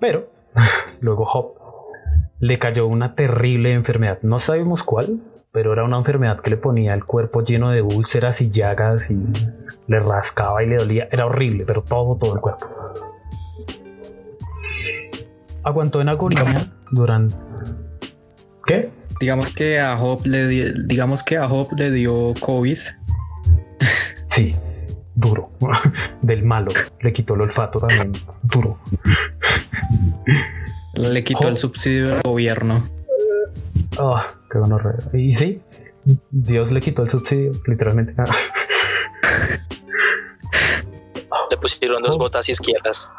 Speaker 3: Pero luego Job le cayó una terrible enfermedad. No sabemos cuál, pero era una enfermedad que le ponía el cuerpo lleno de úlceras y llagas y le rascaba y le dolía. Era horrible, pero todo, todo el cuerpo. Aguantó en agonía durante... ¿Qué?
Speaker 1: Digamos que a Job le di- digamos que a Job le dio COVID.
Speaker 3: Sí, duro. Del malo. Le quitó el olfato también. Duro.
Speaker 1: Le quitó el subsidio del gobierno.
Speaker 3: Ah, qué gonorrea. Y sí, Dios le quitó el subsidio, literalmente.
Speaker 2: Le pusieron dos
Speaker 3: Oh.
Speaker 2: botas izquierdas.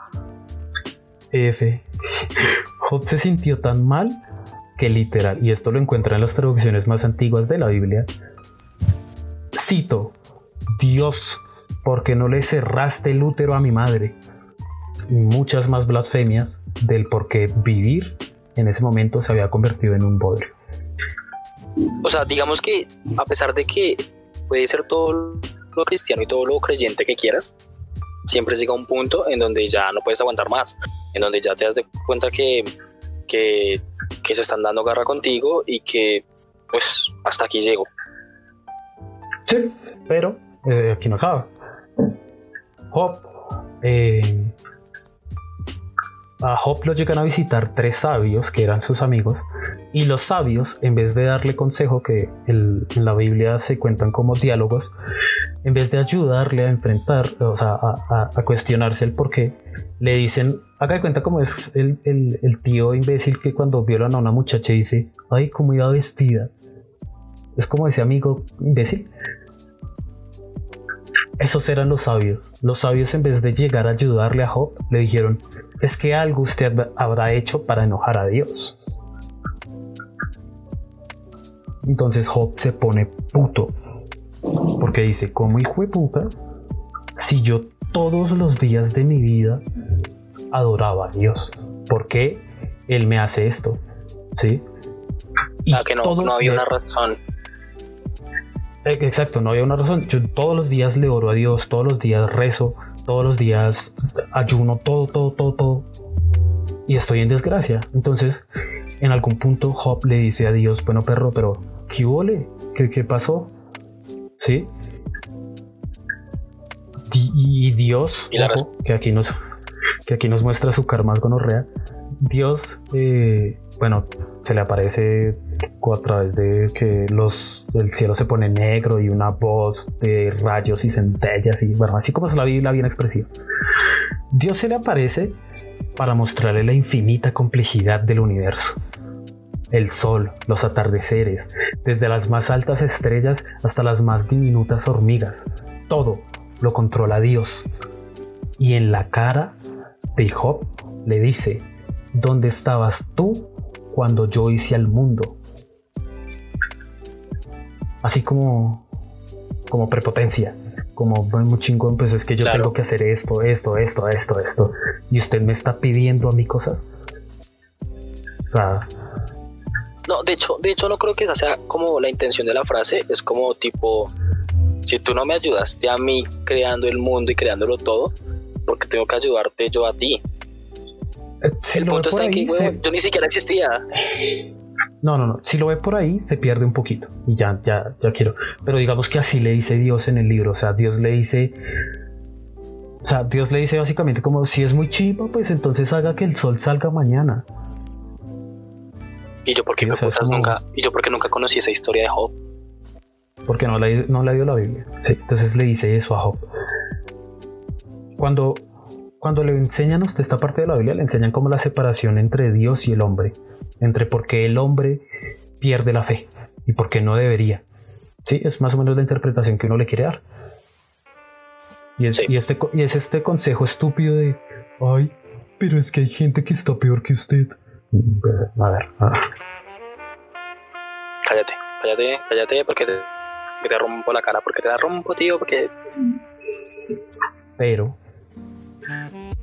Speaker 3: F. Job se sintió tan mal que literal, y esto lo encuentra en las traducciones más antiguas de la Biblia. Cito, Dios, ¿por qué no le cerraste el útero a mi madre? Y muchas más blasfemias del por qué vivir en ese momento se había convertido en un bodrio.
Speaker 2: O sea, digamos que a pesar de que puede ser todo lo cristiano y todo lo creyente que quieras, siempre llega un punto en donde ya no puedes aguantar más, en donde ya te das de cuenta que, que, que se están dando garra contigo y que pues hasta aquí llego.
Speaker 3: Sí, pero eh, aquí no acaba. Job. eh, a Job lo llegan a visitar tres sabios que eran sus amigos Y los sabios, en vez de darle consejo, que en la Biblia se cuentan como diálogos, en vez de ayudarle a enfrentar, o sea, a, cuestionarse el por qué, le dicen, haga de cuenta como es el, el, tío imbécil que cuando violan a una muchacha dice, ay, cómo iba vestida. Es como ese amigo imbécil. Esos eran los sabios. Los sabios en vez de llegar a ayudarle a Job, le dijeron, es que algo usted habrá hecho para enojar a Dios. Entonces Job se pone puto. Porque dice, ¿cómo hijo de putas? Si yo todos los días de mi vida adoraba a Dios. ¿Por qué Él me hace esto? ¿Sí?
Speaker 2: Y ah, que no, no había una razón.
Speaker 3: Eh, exacto, no había una razón. Yo todos los días le oro a Dios, todos los días rezo, todos los días ayuno, todo, todo, todo, todo. Y estoy en desgracia. Entonces, en algún punto Job le dice a Dios, bueno perro, pero ¿qué huele? ¿Qué, ¿Qué, pasó? ¿Sí? Y, Dios, que aquí nos que aquí nos muestra su karma con Orrea. Dios, eh, bueno, se le aparece a través de que los, el cielo se pone negro y una voz de rayos y centellas y bueno, así como es la Biblia bien expresiva. Dios se le aparece para mostrarle la infinita complejidad del universo el sol, los atardeceres, desde las más altas estrellas hasta las más diminutas hormigas. Todo lo controla Dios. Y en la cara de Job le dice, ¿dónde estabas tú cuando yo hice al mundo? Así como, como prepotencia, como muy chingón, pues es que yo tengo que hacer esto, esto, esto, esto, esto. Y usted me está pidiendo a mí cosas. O sea,
Speaker 2: no, de hecho, de hecho no creo que esa sea como la intención de la frase, es como tipo, si tú no me ayudaste a mí creando el mundo y creándolo todo, porque tengo que ayudarte yo a ti. Eh, el punto está que yo ni siquiera existía.
Speaker 3: No, no, no. Si lo ve por ahí, se pierde un poquito. Y ya, ya, ya quiero. Pero digamos que así le dice Dios en el libro. O sea, Dios le dice. O sea, Dios le dice básicamente como si es muy chivo, pues entonces haga que el sol salga mañana.
Speaker 2: ¿Y yo por qué nunca, y yo porque nunca conocí esa historia de Job?
Speaker 3: Porque no le no dio la Biblia. Sí, entonces le dice eso a Job. Cuando, cuando le enseñan a usted esta parte de la Biblia, le enseñan como la separación entre Dios y el hombre. Entre por qué el hombre pierde la fe y por qué no debería. Sí, es más o menos la interpretación que uno le quiere dar. Y es, y, este, y es este consejo estúpido de, ay, pero es que hay gente que está peor que usted. A ver.
Speaker 2: Cállate, cállate, cállate, porque te, te rompo la cara, porque te la rompo, tío, porque.
Speaker 3: Pero.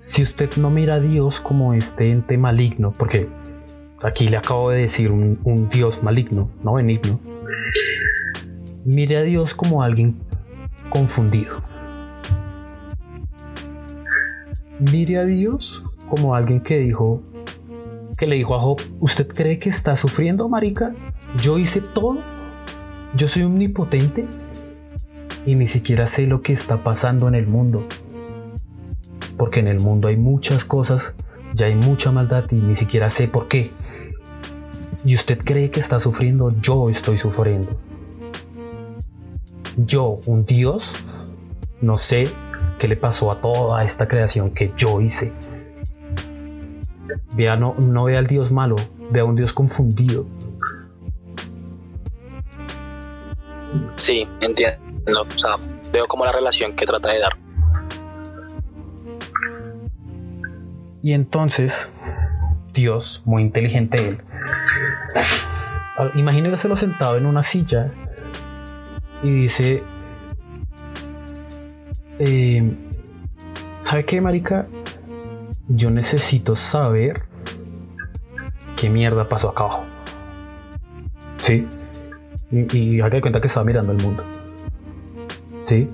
Speaker 3: Si usted no mira a Dios como este ente maligno, porque aquí le acabo de decir un, un Dios maligno, no benigno. Mire a Dios como alguien confundido. Mire a Dios como alguien que dijo, que le dijo a Job, ¿usted cree que está sufriendo, marica? Yo hice todo. Yo soy omnipotente y ni siquiera sé lo que está pasando en el mundo. Porque en el mundo hay muchas cosas, ya hay mucha maldad y ni siquiera sé por qué. Y usted cree que está sufriendo, yo estoy sufriendo. Yo, un Dios, no sé qué le pasó a toda esta creación que yo hice. Vea, no, no ve al Dios malo, ve a un Dios confundido.
Speaker 2: Sí, entiendo. O sea, veo como la relación que trata de dar.
Speaker 3: Y entonces, Dios, muy inteligente él, lo sentado en una silla y dice, eh, ¿sabe qué, Marica? yo necesito saber qué mierda pasó acá abajo. ¿Sí? Y, y haga de cuenta que estaba mirando el mundo. ¿Sí?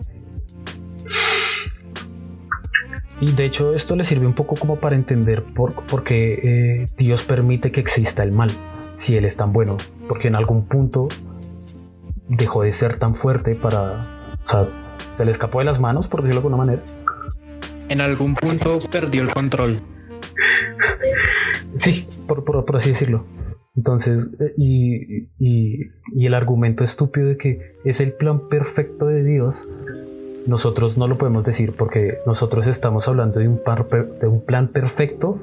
Speaker 3: Y de hecho esto le sirve un poco como para entender por, qué eh, Dios permite que exista el mal, si Él es tan bueno, porque en algún punto dejó de ser tan fuerte para... O sea, se le escapó de las manos, por decirlo de alguna manera,
Speaker 1: en algún punto perdió el control.
Speaker 3: Sí, por, así decirlo. Entonces, eh, y, y, el argumento estúpido de que es el plan perfecto de Dios, nosotros no lo podemos decir porque nosotros estamos hablando de un, de un plan perfecto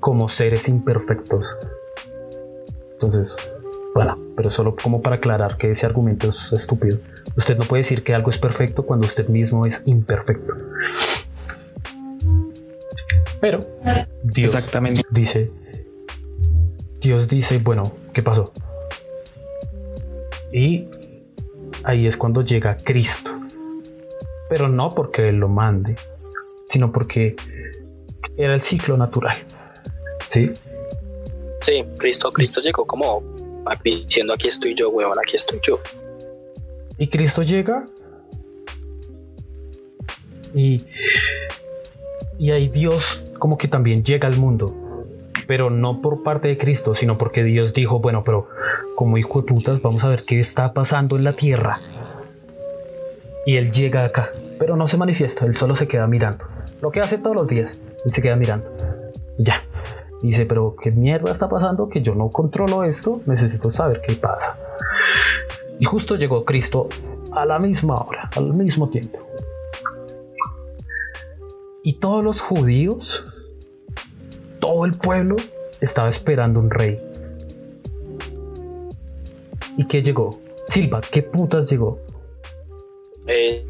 Speaker 3: como seres imperfectos. Entonces, bueno, pero solo como para aclarar que ese argumento es estúpido. Usted no puede decir que algo es perfecto cuando usted mismo es imperfecto. Pero Dios Exactamente. dice, Dios dice, bueno, ¿qué pasó? Y ahí es cuando llega Cristo. Pero no porque Él lo mande, sino porque era el ciclo natural. ¿Sí?
Speaker 2: Sí, Cristo, Cristo llegó como diciendo aquí estoy yo, weón, aquí estoy yo.
Speaker 3: Y Cristo llega y, y ahí Dios como que también llega al mundo, pero no por parte de Cristo, sino porque Dios dijo, bueno, pero como hijo de putas, vamos a ver qué está pasando en la tierra. Y él llega acá, pero no se manifiesta, él solo se queda mirando. Lo que hace todos los días, él se queda mirando. ya. dice, pero ¿qué mierda está pasando? Que yo no controlo esto, necesito saber qué pasa. Y justo llegó Cristo a la misma hora, al mismo tiempo. Y todos los judíos, todo el pueblo estaba esperando un rey. ¿Y qué llegó? Silva, ¿qué putas llegó?
Speaker 2: Eh,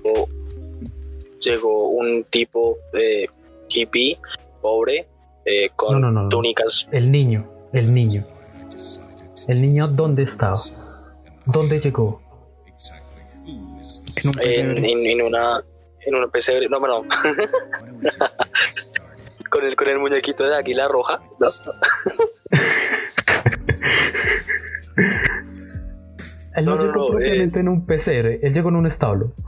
Speaker 2: llegó un tipo de hippie, pobre, eh, con túnicas.
Speaker 3: El niño, el niño. El niño, ¿dónde estaba? ¿Dónde llegó?
Speaker 2: En, una en una pesebre, no, no. con el con el muñequito de águila roja, no.
Speaker 3: él no, llegó propiamente eh. en un pesebre, él llegó en un establo.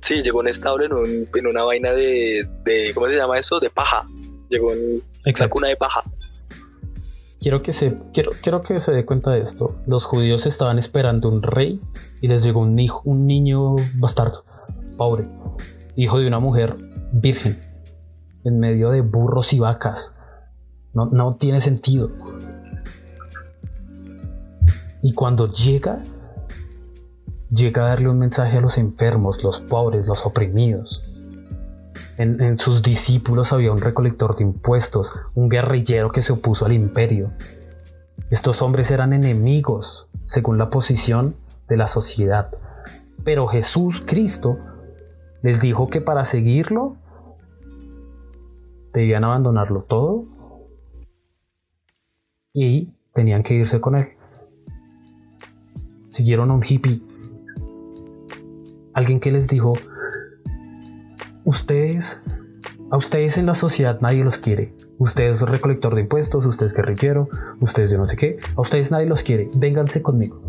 Speaker 2: Sí, llegó en un establo en, un, en una vaina de, de, ¿cómo se llama eso? De paja. Llegó en una cuna de paja.
Speaker 3: Quiero que, se, quiero, quiero que se dé cuenta de esto. Los judíos estaban esperando un rey y les llegó un hijo, un niño bastardo pobre, hijo de una mujer virgen, en medio de burros y vacas. No, no tiene sentido. Y cuando llega, llega a darle un mensaje a los enfermos, los pobres, los oprimidos. En, sus discípulos había un recolector de impuestos, un guerrillero que se opuso al imperio. Estos hombres eran enemigos según la posición de la sociedad. Pero Jesús Cristo les dijo que para seguirlo debían abandonarlo todo y tenían que irse con él. Siguieron a un hippie, alguien que les dijo, ustedes, a ustedes en la sociedad nadie los quiere. Usted es recolector de impuestos, usted es guerrillero, usted es de no sé qué. A ustedes nadie los quiere. Vénganse conmigo.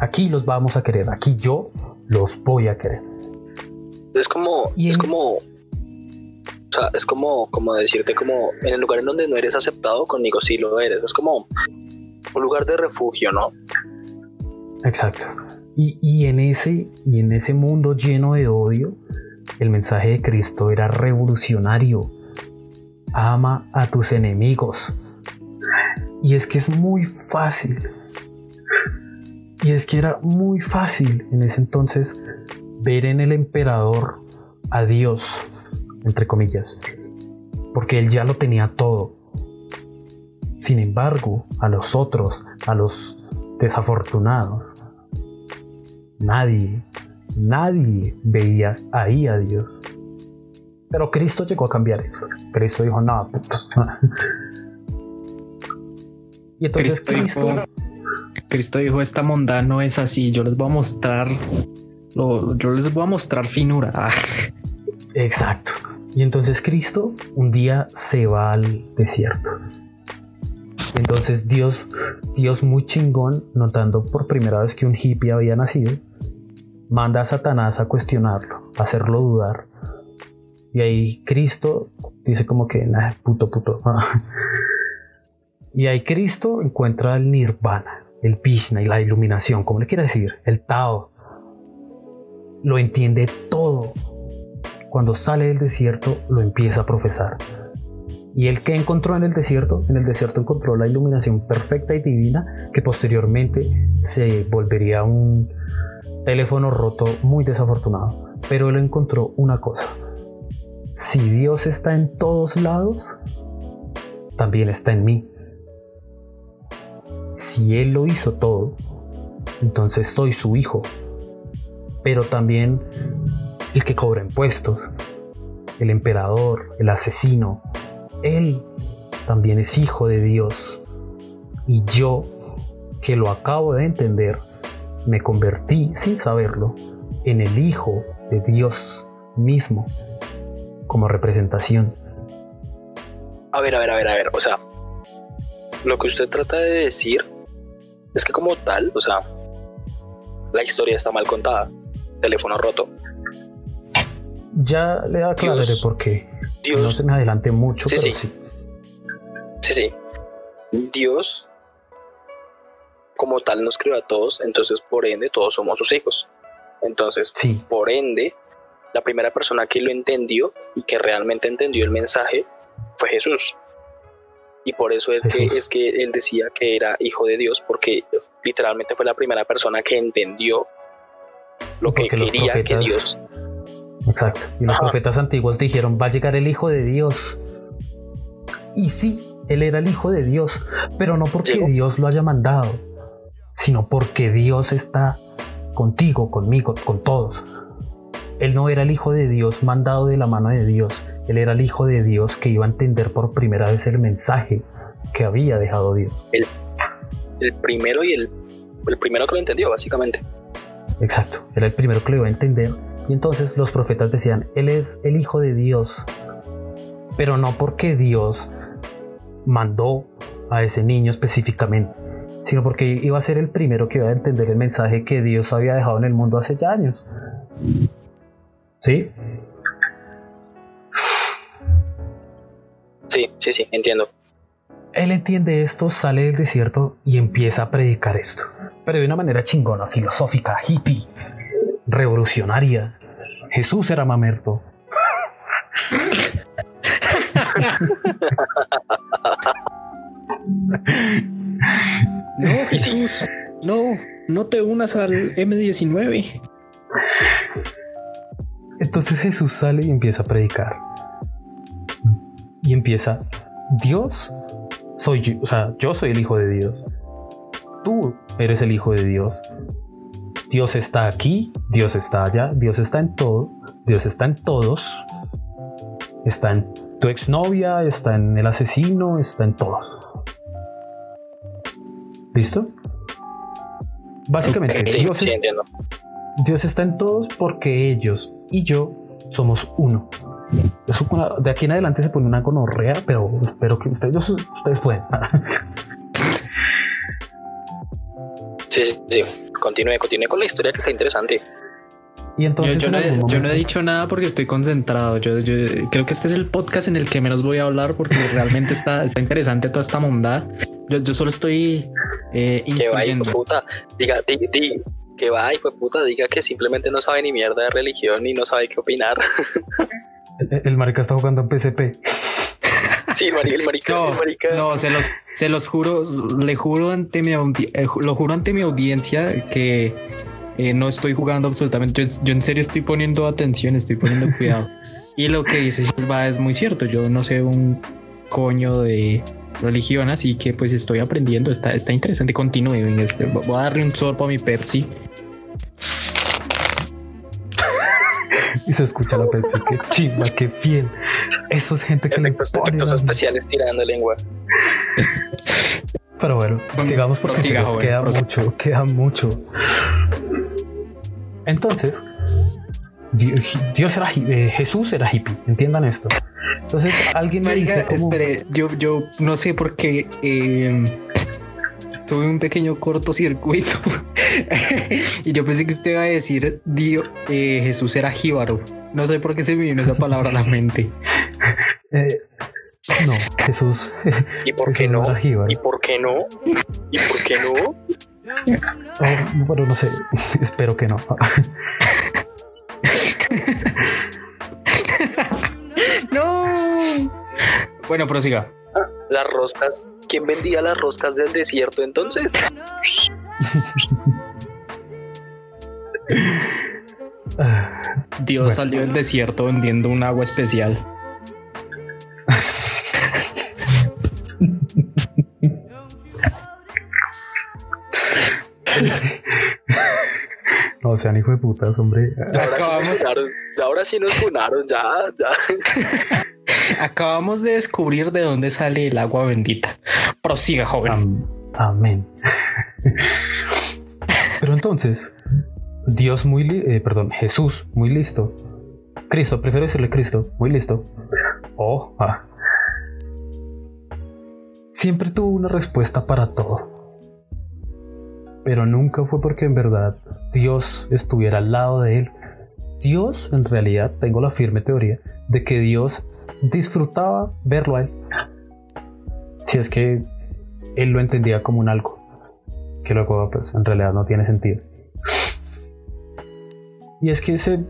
Speaker 3: Aquí los vamos a querer. Aquí yo los voy a querer.
Speaker 2: Es como, es como, o sea, es como, como decirte como en el lugar en donde no eres aceptado, conmigo sí lo eres. Es como un lugar de refugio, ¿no?
Speaker 3: Exacto. Y, y, en ese, y en ese mundo lleno de odio, el mensaje de Cristo era revolucionario. Ama a tus enemigos. Y es que es muy fácil. Y es que era muy fácil en ese entonces ver en el emperador a Dios, entre comillas, porque él ya lo tenía todo. Sin embargo, a los otros, a los desafortunados, nadie, nadie veía ahí a Dios. Pero Cristo llegó a cambiar eso. Cristo dijo, no,
Speaker 1: y entonces Cristo, Cristo, Cristo dijo, esta monda no es así, yo les voy a mostrar yo les voy a mostrar finura. Ah.
Speaker 3: Exacto. Y entonces Cristo un día se va al desierto. Entonces Dios, Dios muy chingón, notando por primera vez que un hippie había nacido, manda a Satanás a cuestionarlo, a hacerlo dudar. Y ahí Cristo dice como que, nah, puto, puto. y ahí Cristo encuentra el nirvana, el Vishna y la iluminación, como le quiera decir, el Tao, lo entiende todo. Cuando sale del desierto lo empieza a profesar. ¿Y él qué encontró en el desierto? En el desierto encontró la iluminación perfecta y divina que posteriormente se volvería un teléfono roto muy desafortunado. Pero él encontró una cosa. Si Dios está en todos lados, también está en mí. Si Él lo hizo todo, entonces soy su hijo. Pero también el que cobra impuestos, el emperador, el asesino, él también es hijo de Dios. Y yo, que lo acabo de entender, me convertí, sin saberlo, en el hijo de Dios mismo, como representación.
Speaker 2: A ver, a ver, a ver, a ver, o sea, lo que usted trata de decir es que como tal, o sea, la historia está mal contada, teléfono roto.
Speaker 3: Ya le aclararé por qué. No se me adelante mucho, pero sí. sí.
Speaker 2: Sí, sí. Dios, como tal, nos creó a todos, entonces por ende todos somos sus hijos. Entonces, por ende, la primera persona que lo entendió y que realmente entendió el mensaje fue Jesús. Y por eso es que, es que él decía que era hijo de Dios, porque literalmente fue la primera persona que entendió lo que quería que Dios
Speaker 3: Exacto. Y los profetas antiguos dijeron, va a llegar el Hijo de Dios. Y sí, él era el Hijo de Dios, pero no porque Dios lo haya mandado, sino porque Dios está contigo, conmigo, con todos. Él no era el Hijo de Dios mandado de la mano de Dios, él era el Hijo de Dios que iba a entender por primera vez el mensaje que había dejado Dios.
Speaker 2: El, el primero y el, el primero que lo entendió, básicamente.
Speaker 3: Exacto, era el primero que lo iba a entender y entonces los profetas decían, Él es el Hijo de Dios, pero no porque Dios mandó a ese niño específicamente, sino porque iba a ser el primero que iba a entender el mensaje que Dios había dejado en el mundo hace ya años. ¿Sí?
Speaker 2: Sí, sí, sí, entiendo.
Speaker 3: Él entiende esto, sale del desierto y empieza a predicar esto. Pero de una manera chingona, filosófica, hippie, revolucionaria, Jesús era mamerto.
Speaker 1: no, Jesús, no, no te unas al M19.
Speaker 3: Entonces Jesús sale y empieza a predicar. Y empieza, Dios soy yo, o sea, yo soy el Hijo de Dios. Tú eres el Hijo de Dios. Dios está aquí, Dios está allá, Dios está en todo, Dios está en todos. Está en tu exnovia, está en el asesino, está en todos. ¿Listo? Básicamente, Dios, Dios, está en todos porque ellos y yo somos uno. de aquí en adelante se pone una gonorrea, pero espero que ustedes, ustedes pueden.
Speaker 2: sí, sí, sí continúe, continúe con la historia que está interesante.
Speaker 3: Y entonces
Speaker 1: yo, no he, dicho nada porque estoy concentrado. Yo, creo que este es el podcast en el que menos voy a hablar porque realmente está, está interesante toda esta mondad. Yo, solo estoy eh,
Speaker 2: Que va, puta. Diga, que va, hijo puta, diga que simplemente no sabe ni mierda de religión y no sabe qué opinar.
Speaker 3: el, el marica está jugando en PCP.
Speaker 2: Sí, el marica, no,
Speaker 1: No, se los, se los juro, le juro ante mi, eh, lo juro ante mi audiencia que eh, no estoy jugando absolutamente. Yo, en serio estoy poniendo atención, estoy poniendo cuidado. y lo que dice Silva es muy cierto. Yo no sé un coño de religión, así que pues estoy aprendiendo. Está, está interesante. Continúe. Voy a darle un sorbo a mi Pepsi.
Speaker 3: y se escucha la Pepsi. Qué chimba, qué fiel. Eso es gente que
Speaker 2: efectos, le efectos especiales tirando lengua.
Speaker 3: Pero bueno, sigamos porque queda mucho, queda mucho. Entonces, Dios era eh, Jesús era hippie, entiendan esto. Entonces alguien me dice,
Speaker 1: espere, yo, yo no sé por qué eh, tuve un pequeño cortocircuito y yo pensé que usted iba a decir Dios, eh, Jesús era jíbaro. No sé por qué se me vino esa palabra a la mente.
Speaker 3: Eh, no, Jesús.
Speaker 2: ¿Y por qué no? ¿Y por qué no? ¿Y por qué no?
Speaker 3: Oh, bueno, no sé. Espero que no.
Speaker 1: no. Bueno, prosiga.
Speaker 2: Las roscas. ¿Quién vendía las roscas del desierto entonces?
Speaker 1: Dios salió del desierto vendiendo un agua especial.
Speaker 3: No sean hijo de putas, hombre.
Speaker 2: Ahora, sí nos funaron, ya, ya.
Speaker 1: Acabamos de descubrir de dónde sale el agua bendita. Prosiga, joven.
Speaker 3: amén. Pero entonces, Dios muy, eh, perdón, Jesús muy listo. Cristo, prefiero decirle Cristo, muy listo. Oh, ah. Siempre tuvo una respuesta para todo. Pero nunca fue porque en verdad Dios estuviera al lado de él. Dios, en realidad, tengo la firme teoría de que Dios disfrutaba verlo a él. Si es que él lo entendía como un algo, que luego pues en realidad no tiene sentido. Y es que ese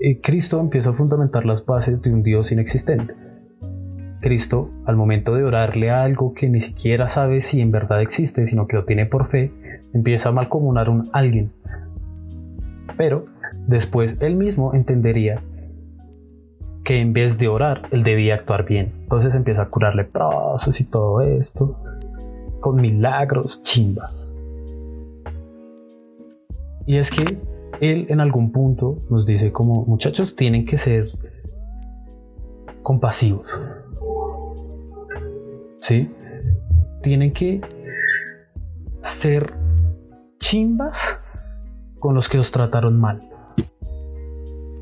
Speaker 3: eh, Cristo empieza a fundamentar las bases de un Dios inexistente. Cristo, al momento de orarle a algo que ni siquiera sabe si en verdad existe, sino que lo tiene por fe, empieza a malcomunar un alguien. Pero después él mismo entendería que en vez de orar, él debía actuar bien. Entonces empieza a curarle leprosos y todo esto, con milagros, chimba. Y es que él en algún punto nos dice como muchachos tienen que ser compasivos. ¿Sí? Tienen que ser chimbas con los que os trataron mal.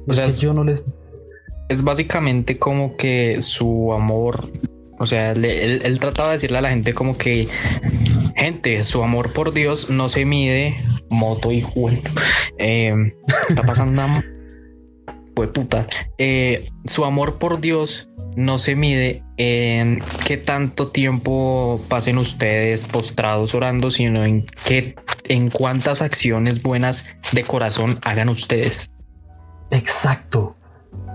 Speaker 1: O sea, yo no les es básicamente como que su amor, o sea, él, trataba de decirle a la gente como que, gente, su amor por Dios no se mide, moto y juego. Em, está pasando una... Pues puta. Eh, su amor por Dios no se mide en qué tanto tiempo pasen ustedes postrados orando, sino en qué, en cuántas acciones buenas de corazón hagan ustedes.
Speaker 3: Exacto.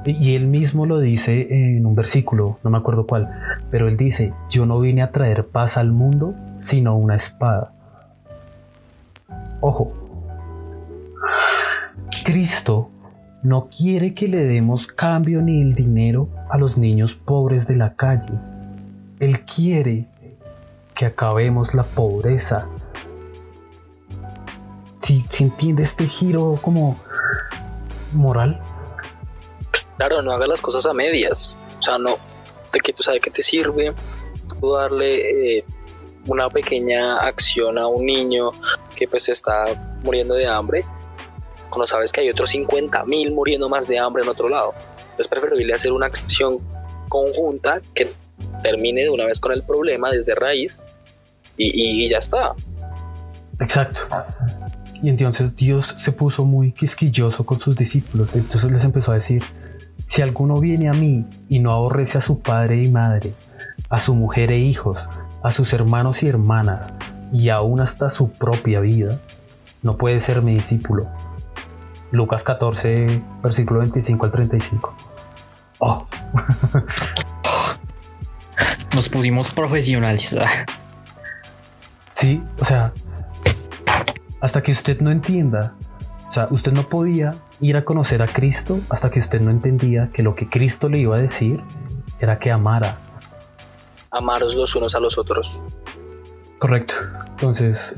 Speaker 3: Y él mismo lo dice en un versículo, no me acuerdo cuál, pero él dice, yo no vine a traer paz al mundo, sino una espada. Ojo, Cristo no quiere que le demos cambio ni el dinero a los niños pobres de la calle. Él quiere que acabemos la pobreza. Si, si entiende este giro como moral,
Speaker 2: Claro, no hagas las cosas a medias. O sea, no, de que tú sabes que te sirve tú darle eh, una pequeña acción a un niño que pues está muriendo de hambre, cuando sabes que hay otros 50 mil muriendo más de hambre en otro lado. Es preferible hacer una acción conjunta que termine de una vez con el problema desde raíz y, y ya está.
Speaker 3: Exacto. Y entonces Dios se puso muy quisquilloso con sus discípulos. Entonces les empezó a decir, si alguno viene a mí y no aborrece a su padre y madre, a su mujer e hijos, a sus hermanos y hermanas, y aún hasta su propia vida, no puede ser mi discípulo. Lucas 14, versículo 25 al 35. Oh.
Speaker 1: Nos pusimos profesionales.
Speaker 3: sí, o sea, hasta que usted no entienda, o sea, usted no podía ir a conocer a Cristo hasta que usted no entendía que lo que Cristo le iba a decir era que amara.
Speaker 2: Amaros los unos a los otros.
Speaker 3: Correcto. Entonces,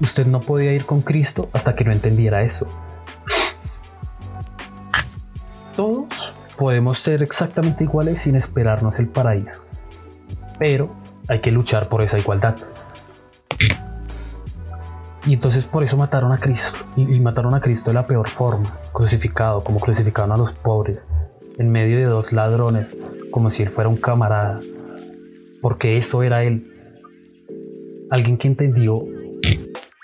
Speaker 3: usted no podía ir con Cristo hasta que no entendiera eso. Podemos ser exactamente iguales sin esperarnos el paraíso. Pero hay que luchar por esa igualdad. Y entonces por eso mataron a Cristo. Y, mataron a Cristo de la peor forma, crucificado, como crucificaron a los pobres, en medio de dos ladrones, como si él fuera un camarada. Porque eso era él. Alguien que entendió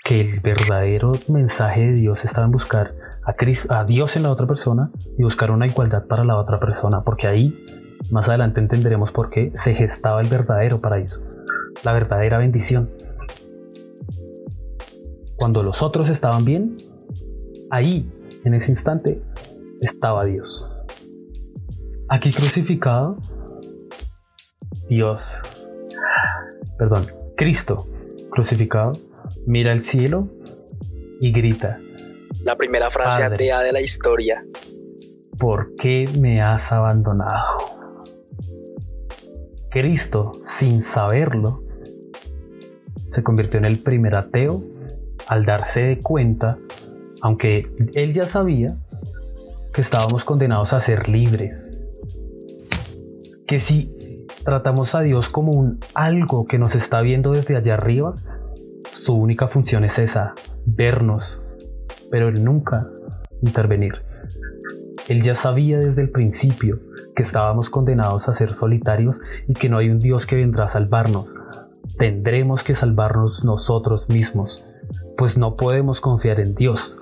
Speaker 3: que el verdadero mensaje de Dios estaba en buscar a, a Dios en la otra persona y buscar una igualdad para la otra persona. Porque ahí, más adelante entenderemos por qué se gestaba el verdadero paraíso, la verdadera bendición cuando los otros estaban bien, ahí, en ese instante, estaba Dios. Aquí crucificado, Dios, perdón, Cristo crucificado, mira al cielo y grita.
Speaker 2: La primera frase atea de la historia.
Speaker 3: ¿Por qué me has abandonado? Cristo, sin saberlo, se convirtió en el primer ateo al darse de cuenta, aunque él ya sabía, que estábamos condenados a ser libres. Que si tratamos a Dios como un algo que nos está viendo desde allá arriba, su única función es esa, vernos, pero él nunca intervenir. Él ya sabía desde el principio que estábamos condenados a ser solitarios y que no hay un Dios que vendrá a salvarnos. Tendremos que salvarnos nosotros mismos, pues no podemos confiar en Dios.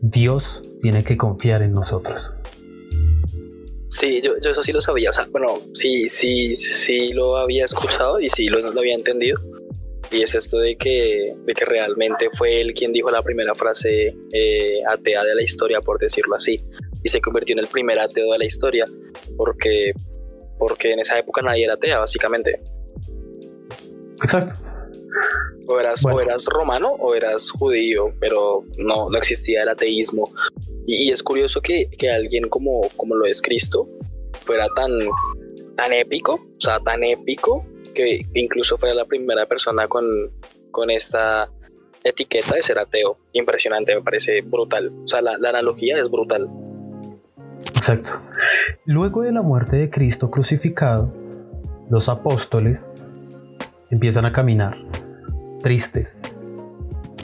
Speaker 3: Dios tiene que confiar en nosotros.
Speaker 2: Sí, yo, eso sí lo sabía. O sea, bueno, sí, sí, sí lo había escuchado y sí lo, había entendido. Y es esto de que, de que realmente fue él quien dijo la primera frase eh, atea de la historia, por decirlo así. Y se convirtió en el primer ateo de la historia, porque, porque en esa época nadie era atea, básicamente.
Speaker 3: Exacto.
Speaker 2: O eras, o eras romano o eras judío, pero no, no existía el ateísmo y, es curioso que, alguien como, como lo es Cristo fuera tan, tan épico, o sea, tan épico, que incluso fuera la primera persona con, con esta etiqueta de ser ateo. Impresionante, me parece brutal. O sea, la, la, analogía es brutal.
Speaker 3: Exacto. Luego de la muerte de Cristo crucificado, los apóstoles empiezan a caminar, tristes.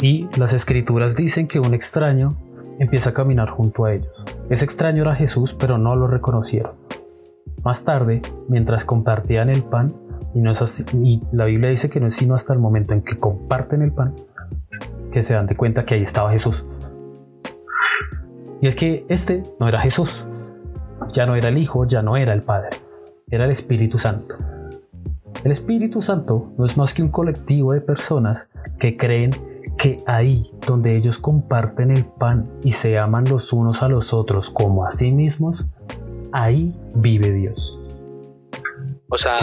Speaker 3: Y las escrituras dicen que un extraño empieza a caminar junto a ellos. Ese extraño era Jesús, pero no lo reconocieron. Más tarde, mientras compartían el pan, y, la Biblia dice que no es sino hasta el momento en que comparten el pan, que se dan de cuenta que ahí estaba Jesús. Y es que este no era Jesús, ya no era el Hijo, ya no era el Padre, era el Espíritu Santo. El Espíritu Santo no es más que un colectivo de personas que creen que ahí donde ellos comparten el pan y se aman los unos a los otros como a sí mismos, ahí vive Dios.
Speaker 2: O sea,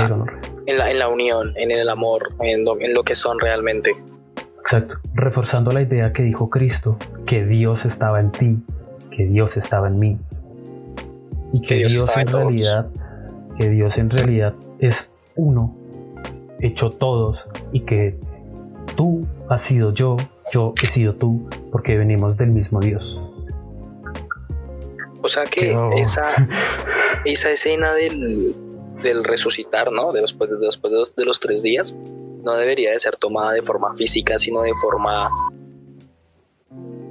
Speaker 2: en la, en la, unión, en el amor, en lo, en lo que son realmente.
Speaker 3: Exacto, reforzando la idea que dijo Cristo, que Dios estaba en ti, que Dios estaba en mí. Y que, Dios, en realidad, que Dios en realidad es uno, hecho todos, y que tú has sido yo, yo he sido tú, porque venimos del mismo Dios.
Speaker 2: O sea que esa, esa escena del, resucitar, ¿no? De después, de, después de los tres días, no debería de ser tomada de forma física, sino de forma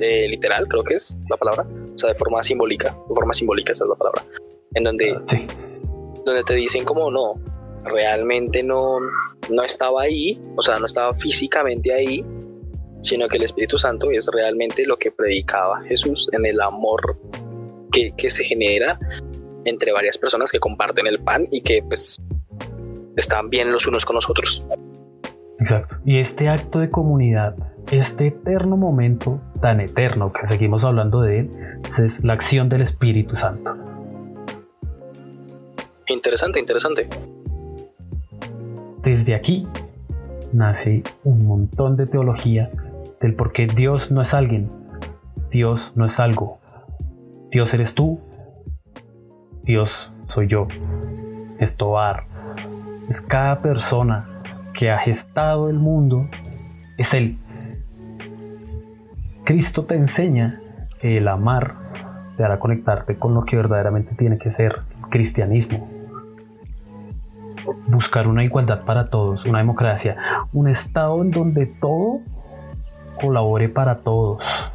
Speaker 2: eh, literal, creo que es la palabra. O sea, de forma simbólica. De forma simbólica, esa es la palabra. En donde, ah, donde te dicen como no, realmente no, no estaba ahí, o sea, no estaba físicamente ahí, sino que el Espíritu Santo es realmente lo que predicaba Jesús en el amor que, se genera entre varias personas que comparten el pan y que pues están bien los unos con los otros.
Speaker 3: Exacto. Y este acto de comunidad, este eterno momento tan eterno que seguimos hablando de él, es la acción del Espíritu Santo.
Speaker 2: Interesante, interesante.
Speaker 3: Desde aquí nace un montón de teología del por qué Dios no es alguien, Dios no es algo, Dios eres tú, Dios soy yo, es Toar, es cada persona que ha gestado el mundo, es Él. Cristo te enseña que el amar te hará conectarte con lo que verdaderamente tiene que ser cristianismo. Buscar una igualdad para todos, una democracia, un Estado en donde todo colabore para todos.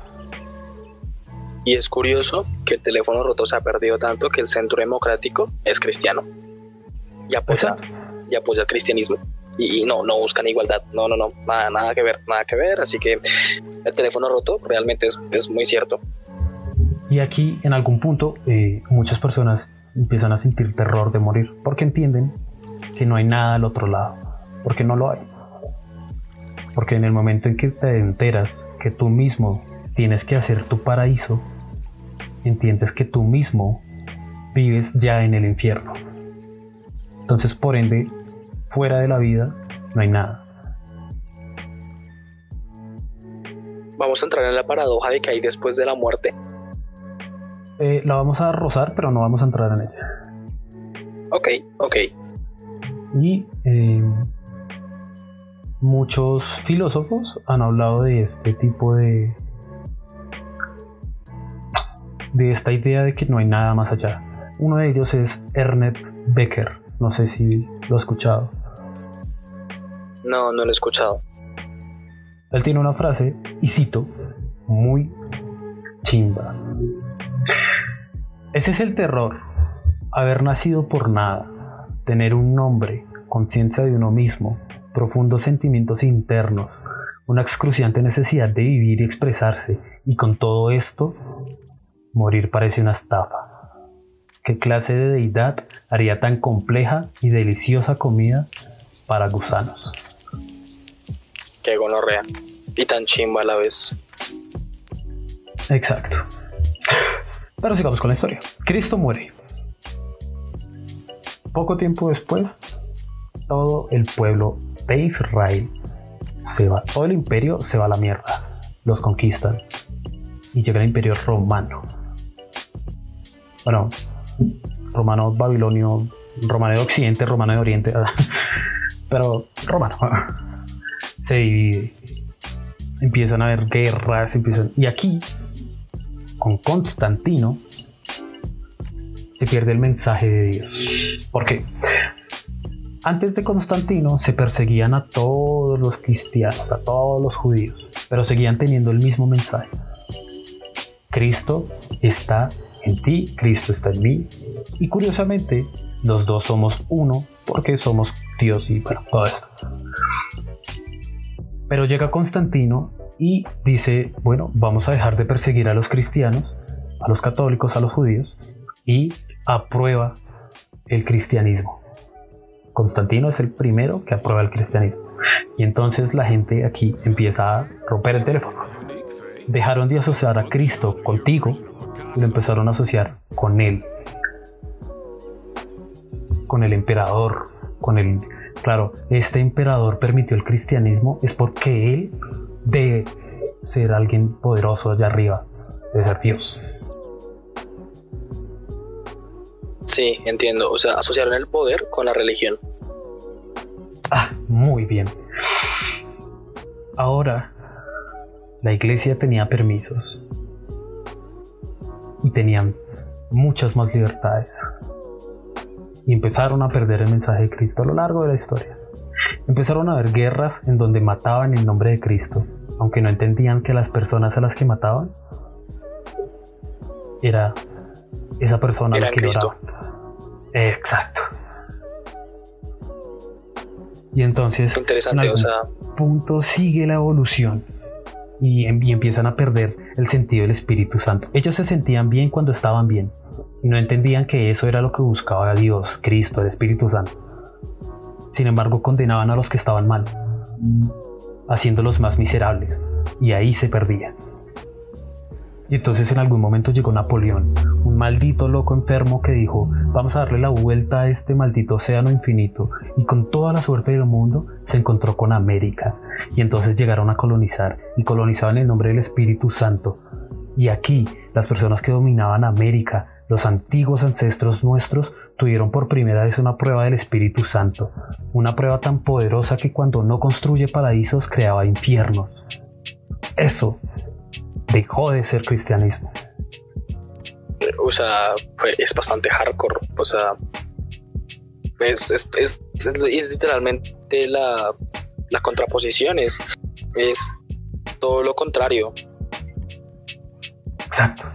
Speaker 2: Y es curioso que el teléfono roto se ha perdido tanto que el centro democrático es cristiano y apoya, y apoya el cristianismo. Y, no, no buscan igualdad, no, no, no, nada, nada que ver, nada que ver. Así que el teléfono roto realmente es, muy cierto.
Speaker 3: Y aquí, en algún punto, eh, muchas personas empiezan a sentir terror de morir porque entienden que no hay nada al otro lado, porque no lo hay. Porque en el momento en que te enteras que tú mismo tienes que hacer tu paraíso, entiendes que tú mismo vives ya en el infierno. Entonces, por ende, fuera de la vida no hay nada.
Speaker 2: Vamos a entrar en la paradoja de que hay después de la muerte.
Speaker 3: Eh, la vamos a rozar, pero no vamos a entrar en ella.
Speaker 2: Ok, ok.
Speaker 3: Y eh, muchos filósofos han hablado de este tipo de. De esta idea de que no hay nada más allá. Uno de ellos es Ernest Becker. No sé si lo ha escuchado.
Speaker 2: No, no lo he escuchado.
Speaker 3: Él tiene una frase, y cito, muy chimba. Ese es el terror, haber nacido por nada, tener un nombre, conciencia de uno mismo, profundos sentimientos internos, una excruciante necesidad de vivir y expresarse, y con todo esto, morir parece una estafa. ¿Qué clase de deidad haría tan compleja y deliciosa comida para gusanos?
Speaker 2: Qué gonorrea. Y tan chimba a la vez.
Speaker 3: Exacto. Pero sigamos con la historia. Cristo muere. Poco tiempo después, todo el pueblo de Israel se va, todo el imperio se va a la mierda. Los conquistan. Y llega el imperio romano. Bueno, romano babilonio, romano de occidente, romano de oriente, pero romano. Se divide. Empiezan a haber guerras, empiezan. Y aquí, con Constantino, se pierde el mensaje de Dios. ¿Por qué? Antes de Constantino se perseguían a todos los cristianos, a todos los judíos, pero seguían teniendo el mismo mensaje. Cristo está en ti, Cristo está en mí. Y curiosamente, los dos somos uno porque somos Dios y bueno, todo esto. Pero llega Constantino y dice, bueno, vamos a dejar de perseguir a los cristianos, a los católicos, a los judíos, y aprueba el cristianismo. Constantino es el primero que aprueba el cristianismo. Y entonces la gente aquí empieza a romper el teléfono. Dejaron de asociar a Cristo contigo lo empezaron a asociar con él, con el emperador, con el... Claro, este emperador permitió el cristianismo es porque él debe ser alguien poderoso allá arriba, de ser Dios.
Speaker 2: Sí, entiendo. O sea, asociaron el poder con la religión.
Speaker 3: Ah, muy bien. Ahora, la iglesia tenía permisos y tenían muchas más libertades. Y empezaron a perder el mensaje de Cristo a lo largo de la historia. Empezaron a haber guerras en donde mataban en nombre de Cristo, aunque no entendían que las personas a las que mataban era esa persona a la que Cristo. Exacto. Y entonces,
Speaker 2: Interesante,
Speaker 3: en punto sigue la evolución y, y, empiezan a perder el sentido del Espíritu Santo. Ellos se sentían bien cuando estaban bien y no entendían que eso era lo que buscaba Dios, Cristo, el Espíritu Santo. Sin embargo, condenaban a los que estaban mal, haciéndolos más miserables, y ahí se perdían. Y entonces en algún momento llegó Napoleón, un maldito loco enfermo que dijo, vamos a darle la vuelta a este maldito océano infinito, y con toda la suerte del mundo se encontró con América, y entonces llegaron a colonizar, y colonizaban en nombre del Espíritu Santo. Y aquí, las personas que dominaban América, los antiguos ancestros nuestros, tuvieron por primera vez una prueba del Espíritu Santo, una prueba tan poderosa que cuando no construye paraísos creaba infiernos. Eso dejó de ser cristianismo.
Speaker 2: O sea, es bastante hardcore. O sea, es, es, es, es literalmente la, la contraposición, es, es todo lo contrario.
Speaker 3: Exacto.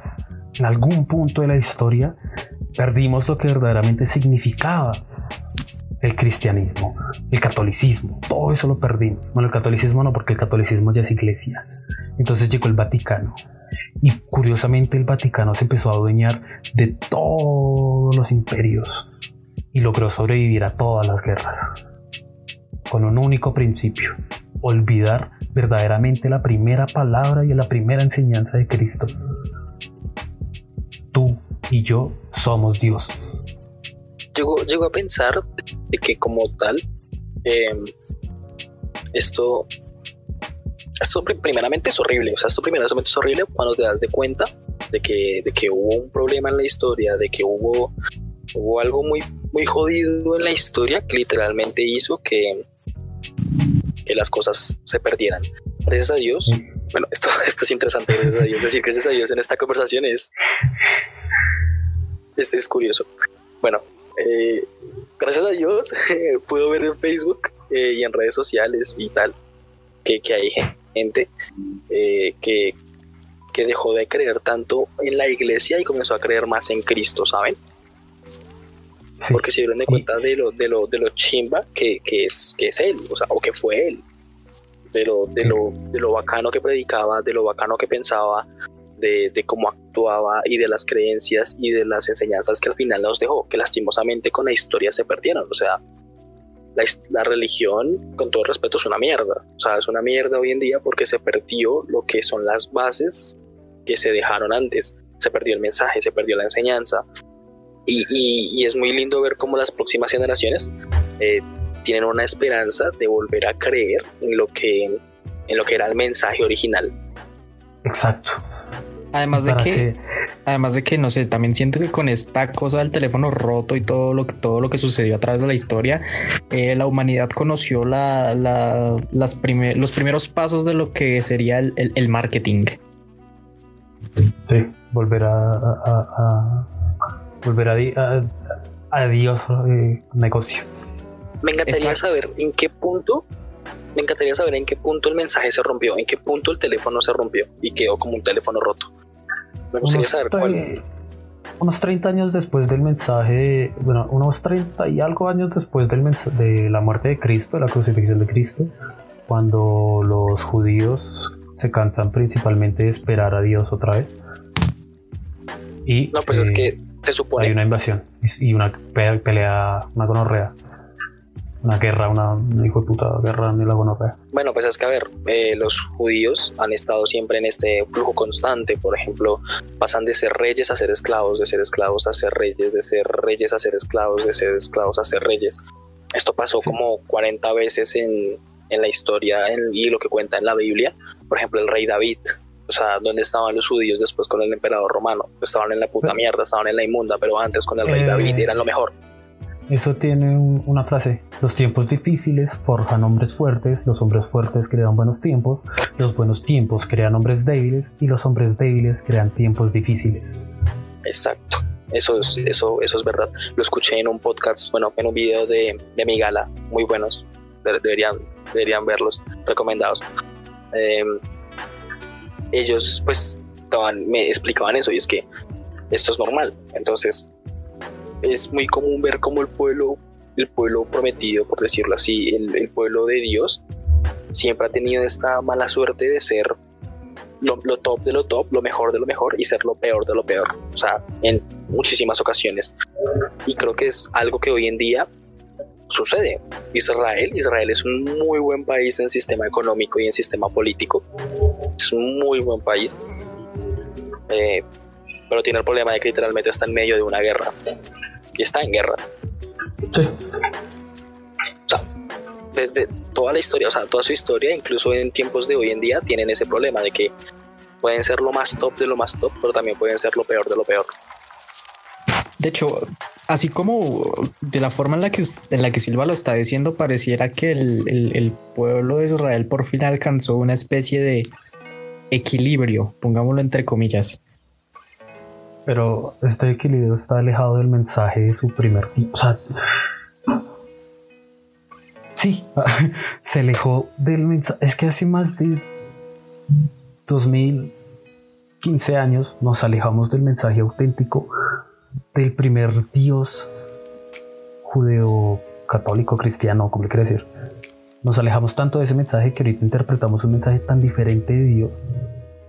Speaker 3: En algún punto de la historia perdimos lo que verdaderamente significaba el cristianismo, el catolicismo, todo eso lo perdimos. Bueno, el catolicismo no, porque el catolicismo ya es iglesia. Entonces llegó el Vaticano. Y curiosamente el Vaticano se empezó a adueñar de todos los imperios y logró sobrevivir a todas las guerras. Con un único principio, olvidar verdaderamente la primera palabra y la primera enseñanza de Cristo. Tú y yo somos Dios.
Speaker 2: Llego, llego a pensar de que como tal Em, esto, esto primeramente es horrible, o sea, esto primeramente es horrible cuando te das de cuenta de que, de que hubo un problema en la historia, de que hubo, hubo algo muy, muy jodido en la historia que literalmente hizo que las cosas se perdieran. Gracias a Dios, bueno, esto, esto es interesante, gracias a Dios, decir gracias a Dios en esta conversación es, es, es curioso. Bueno, eh, gracias a Dios puedo ver en Facebook eh, y en redes sociales y tal que, que hay gente eh, que, que dejó de creer tanto en la iglesia y comenzó a creer más en Cristo, ¿saben? Porque se dieron de cuenta de lo, de lo, de lo chimba que, que, es, que es él, o sea, o que fue él. De lo, de, lo, de lo bacano que predicaba, de lo bacano que pensaba, de, de, cómo actuaba y de las creencias y de las enseñanzas que al final nos dejó, que lastimosamente con la historia se perdieron. O sea, la, la, religión, con todo respeto, es una mierda. O sea, es una mierda hoy en día porque se perdió lo que son las bases que se dejaron antes. Se perdió el mensaje, se perdió la enseñanza. Y, y, y es muy lindo ver cómo las próximas generaciones eh, tienen una esperanza de volver a creer en lo que, en lo que era el mensaje original.
Speaker 3: Exacto.
Speaker 1: Además de que, además de que no sé, también siento que con esta cosa del teléfono roto y todo lo que todo lo que sucedió a través de la historia, eh, la humanidad conoció la, la, las primer, los primeros pasos de lo que sería el, el, el marketing.
Speaker 3: Sí, volver a, a, a volver a, a, Dios eh, negocio.
Speaker 2: Me encantaría Exacto. saber en qué punto me encantaría saber en qué punto el mensaje se rompió, en qué punto el teléfono se rompió y quedó como un teléfono roto. Me gustaría unos saber cuál.
Speaker 3: Unos 30 años después del mensaje, bueno, unos 30 y algo años después del de la muerte de Cristo, de la crucifixión de Cristo, cuando los judíos se cansan principalmente de esperar a Dios otra vez. Y,
Speaker 2: no, pues eh, es que se supone.
Speaker 3: Hay una invasión y una pelea, una gonorrea una guerra, una, una hijo de puta guerra en la gonorrea.
Speaker 2: Bueno, pues es que a ver, eh, los judíos han estado siempre en este flujo constante, por ejemplo, pasan de ser reyes a ser esclavos, de ser esclavos a ser reyes, de ser reyes a ser esclavos, de ser esclavos a ser reyes. Esto pasó sí. como 40 veces en, en la historia en, y lo que cuenta en la Biblia. Por ejemplo, el rey David, o sea, ¿dónde estaban los judíos después con el emperador romano? Estaban en la puta mierda, estaban en la inmunda, pero antes con el rey eh, David eran lo mejor.
Speaker 3: Eso tiene un, una frase. Los tiempos difíciles forjan hombres fuertes, los hombres fuertes crean buenos tiempos, los buenos tiempos crean hombres débiles y los hombres débiles crean tiempos difíciles.
Speaker 2: Exacto. Eso es, eso, eso es verdad. Lo escuché en un podcast, bueno, en un video de, de mi gala, muy buenos. Deberían, deberían verlos, recomendados. Eh, ellos pues estaban, me explicaban eso y es que esto es normal. Entonces, es muy común ver cómo el pueblo, el pueblo prometido, por decirlo así, el, pueblo de Dios, siempre ha tenido esta mala suerte de ser lo, lo, top de lo top, lo mejor de lo mejor y ser lo peor de lo peor. O sea, en muchísimas ocasiones. Y creo que es algo que hoy en día sucede. Israel, Israel es un muy buen país en sistema económico y en sistema político. Es un muy buen país. Eh, pero tiene el problema de que literalmente está en medio de una guerra y está en guerra.
Speaker 3: Sí.
Speaker 2: O sea, desde toda la historia, o sea, toda su historia, incluso en tiempos de hoy en día, tienen ese problema de que pueden ser lo más top de lo más top, pero también pueden ser lo peor de lo peor.
Speaker 1: De hecho, así como de la forma en la que, en la que Silva lo está diciendo, pareciera que el, el, pueblo de Israel por fin alcanzó una especie de equilibrio, pongámoslo entre comillas
Speaker 3: pero este equilibrio está alejado del mensaje de su primer tipo. Sí, se alejó del mensaje. Es que hace más de 2015 años nos alejamos del mensaje auténtico del primer Dios judeo católico cristiano, como le quiere decir. Nos alejamos tanto de ese mensaje que ahorita interpretamos un mensaje tan diferente de Dios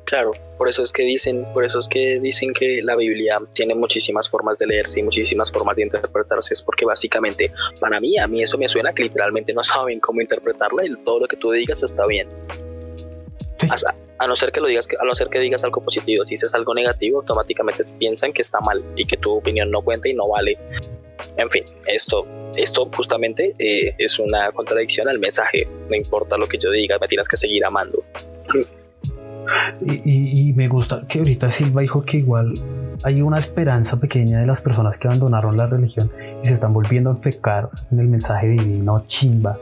Speaker 2: Claro, por eso es que dicen, por eso es que dicen que la Biblia tiene muchísimas formas de leerse y muchísimas formas de interpretarse, es porque básicamente para mí, a mí eso me suena que literalmente no saben cómo interpretarla y todo lo que tú digas está bien. A, no ser que lo digas, a no ser que digas algo positivo, si dices algo negativo, automáticamente piensan que está mal y que tu opinión no cuenta y no vale. En fin, esto, esto justamente eh, es una contradicción al mensaje. No importa lo que yo diga, me tienes que seguir amando.
Speaker 3: Y, me gusta que ahorita Silva dijo que igual hay una esperanza pequeña de las personas que abandonaron la religión y se están volviendo a enfocar en el mensaje divino chimba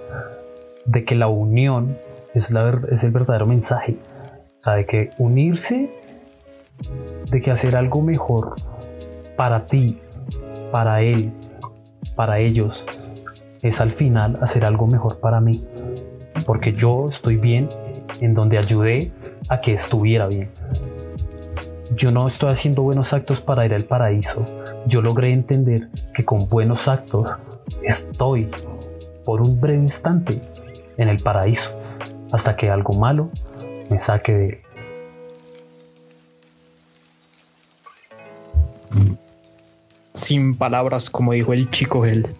Speaker 3: de que la unión es, la, es el verdadero mensaje. O sea, de que unirse, de que hacer algo mejor para ti, para él, para ellos, es al final hacer algo mejor para mí. Porque yo estoy bien en donde ayudé a que estuviera bien. Yo no estoy haciendo buenos actos para ir al paraíso. Yo logré entender que con buenos actos estoy por un breve instante en el paraíso hasta que algo malo me saque de.
Speaker 1: Sin palabras, como dijo el chico él.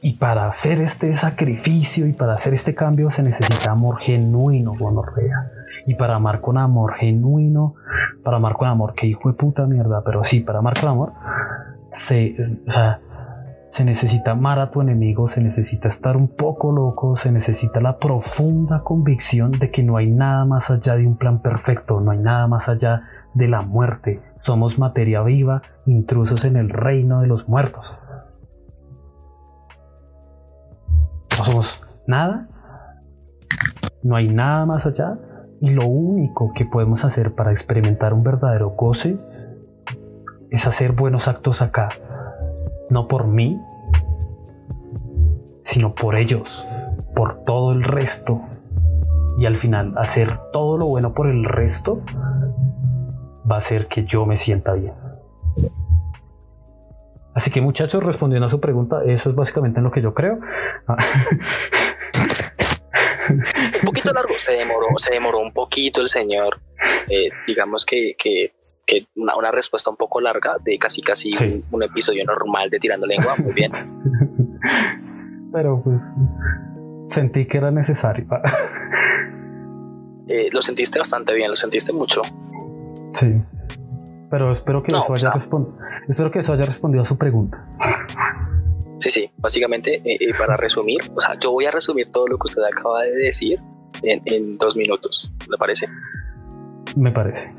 Speaker 3: Y para hacer este sacrificio y para hacer este cambio se necesita amor genuino, gonorrea. Y para amar con amor genuino, para amar con amor, que hijo de puta mierda, pero sí, para amar con amor, se, o sea, se necesita amar a tu enemigo, se necesita estar un poco loco, se necesita la profunda convicción de que no hay nada más allá de un plan perfecto, no hay nada más allá de la muerte. Somos materia viva, intrusos en el reino de los muertos. No somos nada, no hay nada más allá y lo único que podemos hacer para experimentar un verdadero goce es hacer buenos actos acá, no por mí, sino por ellos, por todo el resto. Y al final, hacer todo lo bueno por el resto va a hacer que yo me sienta bien. Así que muchachos, respondiendo a su pregunta, eso es básicamente en lo que yo creo.
Speaker 2: un poquito largo, se demoró, se demoró un poquito el señor. Eh, digamos que, que que una, respuesta un poco larga de casi casi un, episodio normal de tirando lengua, muy bien.
Speaker 3: Pero pues sentí que era necesario.
Speaker 2: Eh, lo sentiste bastante bien, lo sentiste mucho.
Speaker 3: Sí. Pero espero que eso haya espero que eso haya respondido a su pregunta.
Speaker 2: Sí, sí, básicamente, eh, eh, para resumir, o sea, yo voy a resumir todo lo que usted acaba de decir en, en dos minutos, ¿le parece?
Speaker 3: Me parece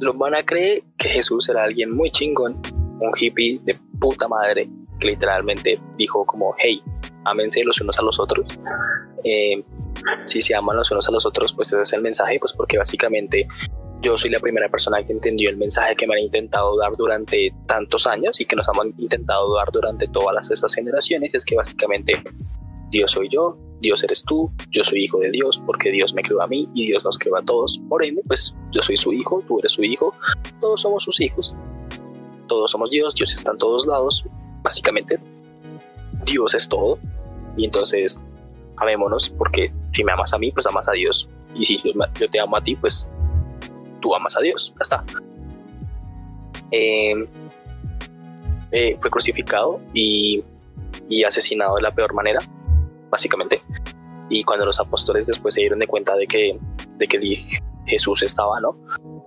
Speaker 2: los van a creer que Jesús era alguien muy chingón, un hippie de puta madre, que literalmente dijo como, hey, ámense los unos a los otros. Eh, si se aman los unos a los otros, pues ese es el mensaje, pues porque básicamente yo soy la primera persona que entendió el mensaje que me han intentado dar durante tantos años y que nos han intentado dar durante todas estas generaciones, es que básicamente Dios soy yo, Dios eres tú, yo soy hijo de Dios porque Dios me creó a mí y Dios nos creó a todos. Por ende, pues yo soy su hijo, tú eres su hijo, todos somos sus hijos. Todos somos Dios, Dios está en todos lados. Básicamente, Dios es todo. Y entonces, amémonos porque si me amas a mí, pues amas a Dios. Y si yo, te amo a ti, pues tú amas a Dios. Ya está. Em, eh, fue crucificado y, y asesinado de la peor manera básicamente. Y cuando los apóstoles después se dieron de cuenta de que, de que Jesús estaba, ¿no?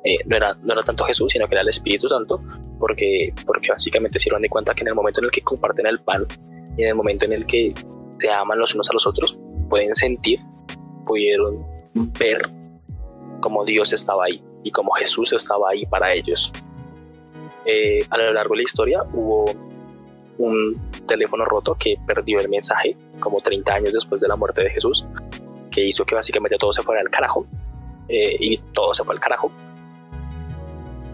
Speaker 2: Eh, no, era, no era tanto Jesús, sino que era el Espíritu Santo, porque, porque básicamente se dieron de cuenta que en el momento en el que comparten el pan y en el momento en el que se aman los unos a los otros, pueden sentir, pudieron ver cómo Dios estaba ahí y cómo Jesús estaba ahí para ellos. Eh, a lo largo de la historia hubo un teléfono roto que perdió el mensaje como 30 años después de la muerte de Jesús, que hizo que básicamente todo se fuera al carajo. Eh, y todo se fue al carajo.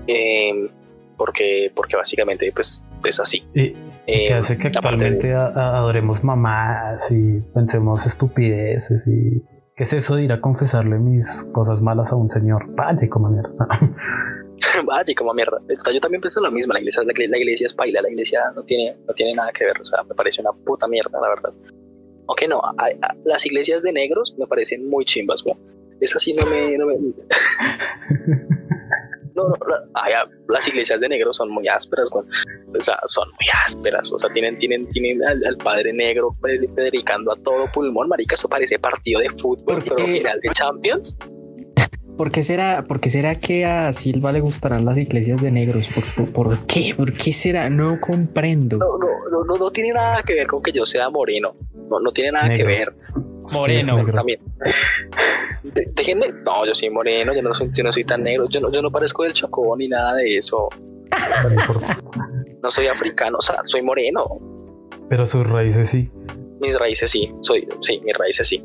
Speaker 2: Eh, porque, porque básicamente pues es así.
Speaker 3: Y que hace que actualmente adoremos mamás y pensemos estupideces y ¿qué es eso de ir a confesarle mis cosas malas a un señor? Vaya como mierda.
Speaker 2: Vaya como mierda. Yo también pienso lo mismo, la iglesia, la, la iglesia es paila, la iglesia no tiene, no tiene nada que ver, o sea, me parece una puta mierda, la verdad. Aunque no, las iglesias de negros me parecen muy chimbas, güey. Es así, no me. No, me, no, no, las iglesias de negros son muy ásperas, o sea, son muy ásperas, o sea, tienen, tienen, tienen al, padre negro predicando a todo pulmón, marica, eso parece partido de fútbol, pero final de Champions.
Speaker 1: ¿Por qué, será, ¿Por será que a Silva le gustarán las iglesias de negros? ¿Por, qué? ¿Por qué será? No comprendo.
Speaker 2: No, no, no, no, tiene nada que ver con que yo sea moreno. No, no tiene nada que ver.
Speaker 1: Moreno
Speaker 2: también. déjenme. No, yo soy moreno, yo no soy, yo no soy tan negro, yo no, yo no parezco del Chocó ni nada de eso. no soy africano, o sea, soy moreno.
Speaker 3: Pero sus raíces sí.
Speaker 2: Mis raíces sí, soy, sí, mis raíces sí.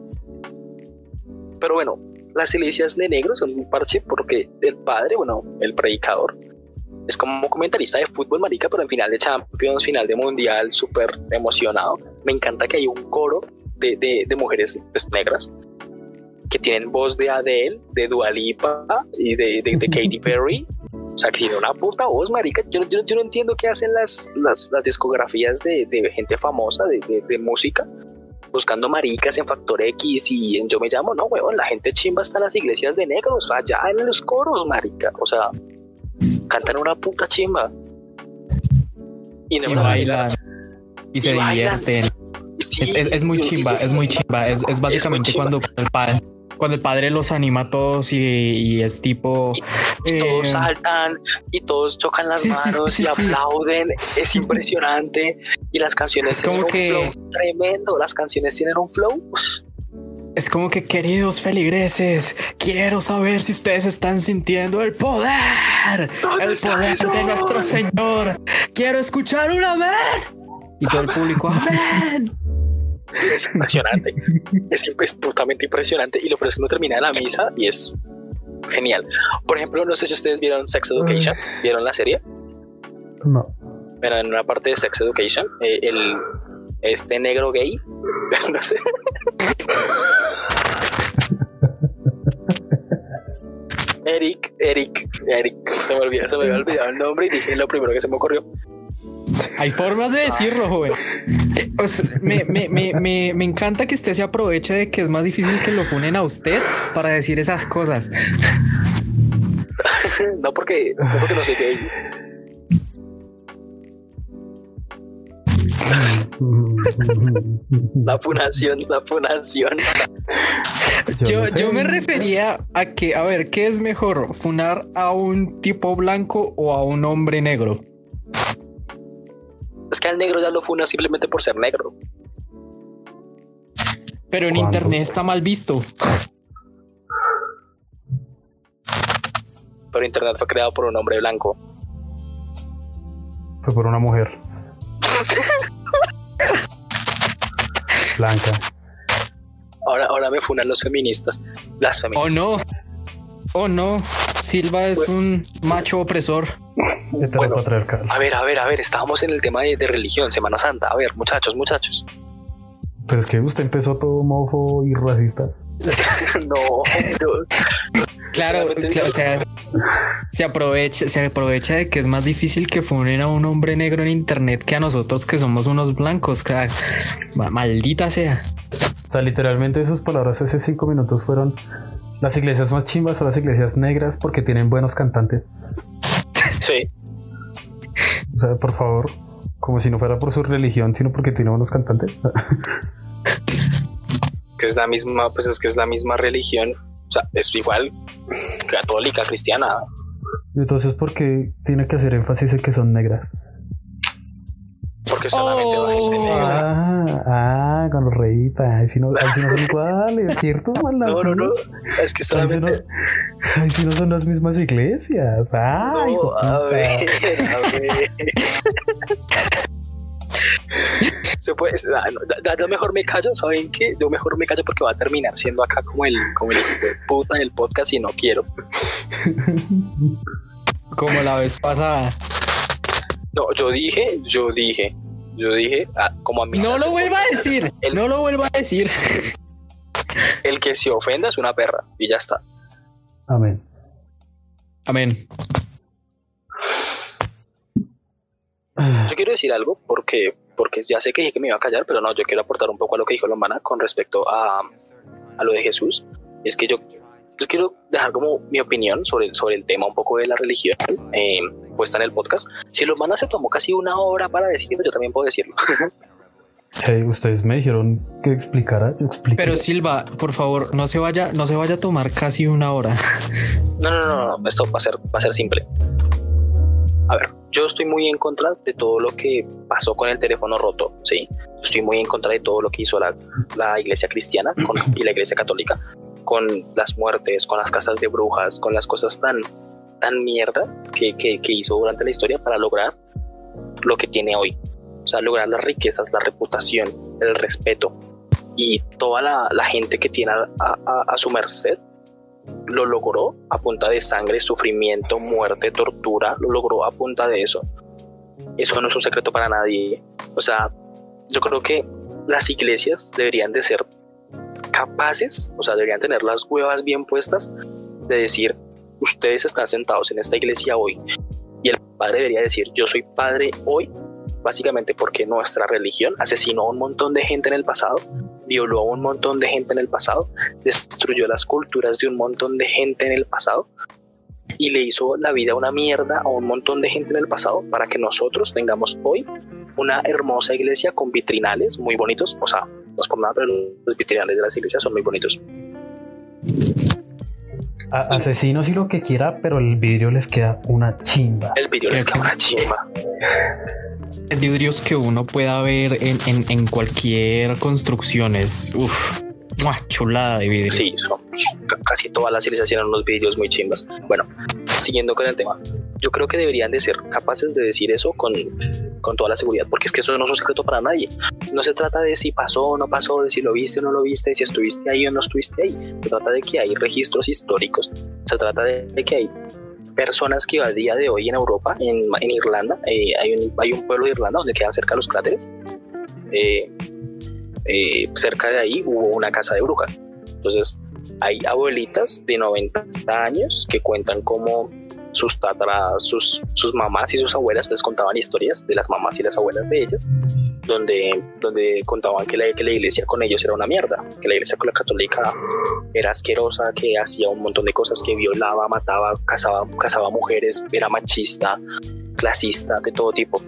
Speaker 2: Pero bueno, las iglesias de negro son un parche porque el padre, bueno, el predicador, es como comentarista de fútbol, marica, pero en final de Champions, final de Mundial, súper emocionado. Me encanta que hay un coro de, de, mujeres pues, negras que tienen voz de Adele, de Dua Lipa y de, de, Katy Perry. O sea, que tiene una puta voz, marica. Yo, yo, yo no entiendo qué hacen las, las, las discografías de, gente famosa de, música buscando maricas en Factor X y en Yo Me Llamo. No, weón, la gente chimba está en las iglesias de negros, allá en los coros, marica. O sea, cantan una puta chimba.
Speaker 1: Y, no bailan. Y, se divierten. Es, muy chimba, es muy chimba. Es, básicamente cuando el padre cuando el padre los anima a todos y, es tipo.
Speaker 2: Y, todos eh, saltan y todos chocan las manos y aplauden. Es impresionante. Y las canciones
Speaker 1: es como que...
Speaker 2: un flow tremendo. Las canciones tienen un flow.
Speaker 1: Es como que, queridos feligreses, quiero saber si ustedes están sintiendo el poder. El poder de nuestro Señor. Quiero escuchar un amén. Y todo el público, amén
Speaker 2: es impresionante. es, es putamente impresionante. Y lo peor es que uno termina la misa y es genial. Por ejemplo, no sé si ustedes vieron Sex Education. ¿Vieron la serie?
Speaker 3: No.
Speaker 2: Pero en una parte de Sex Education, eh, el, este negro gay, no sé. Eric, Eric, Eric, se me olvidó, se me había olvidado el nombre y dije lo primero que se me ocurrió.
Speaker 1: Hay formas de decirlo, joven. me, encanta que usted se aproveche de que es más difícil que lo funen a usted para decir esas cosas.
Speaker 2: no porque no porque no sé qué. la funación, la funación.
Speaker 1: Yo, yo, me refería a que, a ver, ¿qué es mejor? ¿Funar a un tipo blanco o a un hombre negro?
Speaker 2: Es que al negro ya lo funa simplemente por ser negro.
Speaker 1: Pero en internet está mal visto.
Speaker 2: Pero internet fue creado por un hombre blanco.
Speaker 3: Fue por una mujer. Blanca.
Speaker 2: Ahora, ahora me funan los feministas. Las feministas.
Speaker 1: Oh no. Oh no. Silva es un macho opresor.
Speaker 2: Bueno, a ver, a ver, a ver, estábamos en el tema de, religión, Semana Santa. A ver, muchachos, muchachos.
Speaker 3: Pero es que usted empezó todo mofo y racista.
Speaker 2: no,
Speaker 1: Claro, o sea, se aprovecha, se aprovecha de que es más difícil que funen a un hombre negro en internet que a nosotros que somos unos blancos. Maldita sea.
Speaker 3: O sea, literalmente sus palabras hace cinco minutos fueron las iglesias más chimbas son las iglesias negras porque tienen buenos cantantes.
Speaker 2: Sí.
Speaker 3: O sea, por favor, como si no fuera por su religión, sino porque tiene buenos cantantes.
Speaker 2: que es la misma, pues es que es la misma religión. O sea, es igual católica, cristiana.
Speaker 3: Entonces, ¿por qué tiene que hacer énfasis en que son negras?
Speaker 2: Porque solamente va gente oh.
Speaker 3: negra. Ah, ah, con los reítas. Ahí si no, ahí si no son iguales, ¿cierto?
Speaker 2: No, no, no. Es que solamente.
Speaker 3: Ahí si no, son las mismas iglesias. Ay,
Speaker 2: no, a ver, a ver. Se puede, no, yo mejor me callo, ¿saben qué? Yo mejor me callo porque va a terminar siendo acá como el, como el puta del podcast y no quiero.
Speaker 1: Como la vez pasada.
Speaker 2: No, yo dije, yo dije, yo dije, ah, como a mí.
Speaker 1: No lo vuelva a decir, no lo vuelva a decir.
Speaker 2: El que se ofenda es una perra y ya está.
Speaker 3: Amén.
Speaker 1: Amén.
Speaker 2: Yo quiero decir algo porque, porque ya sé que dije que me iba a callar, pero no, yo quiero aportar un poco a lo que dijo Lomana con respecto a, a lo de Jesús. Es que yo yo quiero dejar como mi opinión sobre, sobre el tema un poco de la religión eh, puesta en el podcast. Si los manas se tomó casi una hora para decirlo, yo también puedo decirlo.
Speaker 3: Hey, ustedes me dijeron que explicara, yo
Speaker 1: Pero Silva, por favor, no se vaya, no se vaya a tomar casi una hora.
Speaker 2: No, no, no, no, esto va a ser, va a ser simple. A ver, yo estoy muy en contra de todo lo que pasó con el teléfono roto, sí. Estoy muy en contra de todo lo que hizo la, la iglesia cristiana y la iglesia católica con las muertes, con las casas de brujas, con las cosas tan, tan mierda que, que, hizo durante la historia para lograr lo que tiene hoy. O sea, lograr las riquezas, la reputación, el respeto y toda la, gente que tiene a, a, a, su merced lo logró a punta de sangre, sufrimiento, muerte, tortura, lo logró a punta de eso. Eso no es un secreto para nadie. O sea, yo creo que las iglesias deberían de ser capaces, o sea, deberían tener las huevas bien puestas de decir, ustedes están sentados en esta iglesia hoy. Y el padre debería decir, yo soy padre hoy, básicamente porque nuestra religión asesinó a un montón de gente en el pasado, violó a un montón de gente en el pasado, destruyó las culturas de un montón de gente en el pasado y le hizo la vida una mierda a un montón de gente en el pasado para que nosotros tengamos hoy una hermosa iglesia con vitrinales muy bonitos, o sea, no es por nada, pero los vitrinales de las iglesias son muy bonitos.
Speaker 3: A asesinos y lo que quiera, pero el vidrio les queda una chimba.
Speaker 2: El vidrio les queda una chimba.
Speaker 1: Es vidrios que uno pueda ver en, en, en cualquier construcción. Es uff, chulada de vidrio.
Speaker 2: Sí, son, casi todas las iglesias tienen unos vidrios muy chimbas. Bueno, siguiendo con el tema, yo creo que deberían de ser capaces de decir eso con, con toda la seguridad, porque es que eso no es un secreto para nadie. No se trata de si pasó o no pasó, de si lo viste o no lo viste, de si estuviste ahí o no estuviste ahí. Se trata de que hay registros históricos, se trata de, de que hay personas que a día de hoy en Europa, en, en Irlanda, eh, hay, un, hay un pueblo de Irlanda donde quedan cerca los cráteres. Eh, eh, cerca de ahí hubo una casa de brujas. Entonces, hay abuelitas de 90 años que cuentan cómo sus tatras, sus, sus mamás y sus abuelas les contaban historias de las mamás y las abuelas de ellas, donde, donde contaban que la, que la iglesia con ellos era una mierda, que la iglesia con la católica era asquerosa, que hacía un montón de cosas, que violaba, mataba, casaba, casaba mujeres, era machista, clasista, de todo tipo.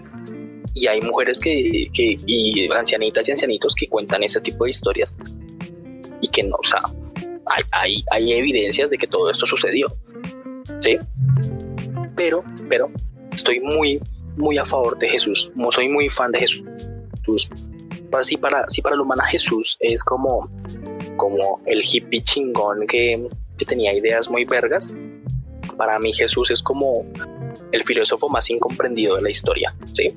Speaker 2: Y hay mujeres que, que, y ancianitas y ancianitos que cuentan ese tipo de historias y que no, o sea, hay, hay, hay evidencias de que todo esto sucedió. ¿Sí? Pero, pero, estoy muy, muy a favor de Jesús. Soy muy fan de Jesús. Si para, si para el humano Jesús es como, como el hippie chingón que, que tenía ideas muy vergas, para mí Jesús es como el filósofo más incomprendido de la historia. ¿sí?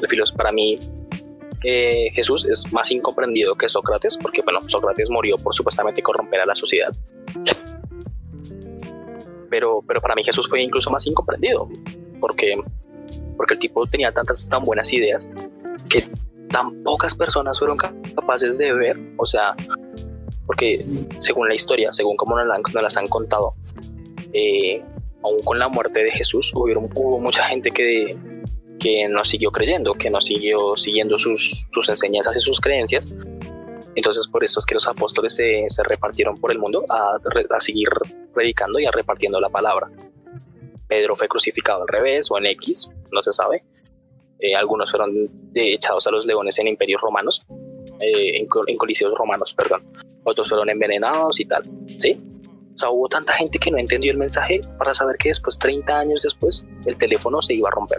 Speaker 2: El filósofo, para mí eh, Jesús es más incomprendido que Sócrates, porque bueno, Sócrates murió por supuestamente corromper a la sociedad. Pero, pero para mí Jesús fue incluso más incomprendido, porque, porque el tipo tenía tantas tan buenas ideas que tan pocas personas fueron capaces de ver, o sea, porque según la historia, según como nos, la, nos las han contado, eh, aún con la muerte de Jesús hubo, hubo mucha gente que que no siguió creyendo, que no siguió siguiendo sus, sus enseñanzas y sus creencias. Entonces por eso es que los apóstoles se, se repartieron por el mundo a, a, seguir predicando y a repartiendo la palabra. Pedro fue crucificado al revés o en X, no se sabe. Eh, algunos fueron echados a los leones en imperios romanos, eh, en, en coliseos romanos, perdón. Otros fueron envenenados y tal, ¿sí? O sea, hubo tanta gente que no entendió el mensaje para saber que después, 30 años después, el teléfono se iba a romper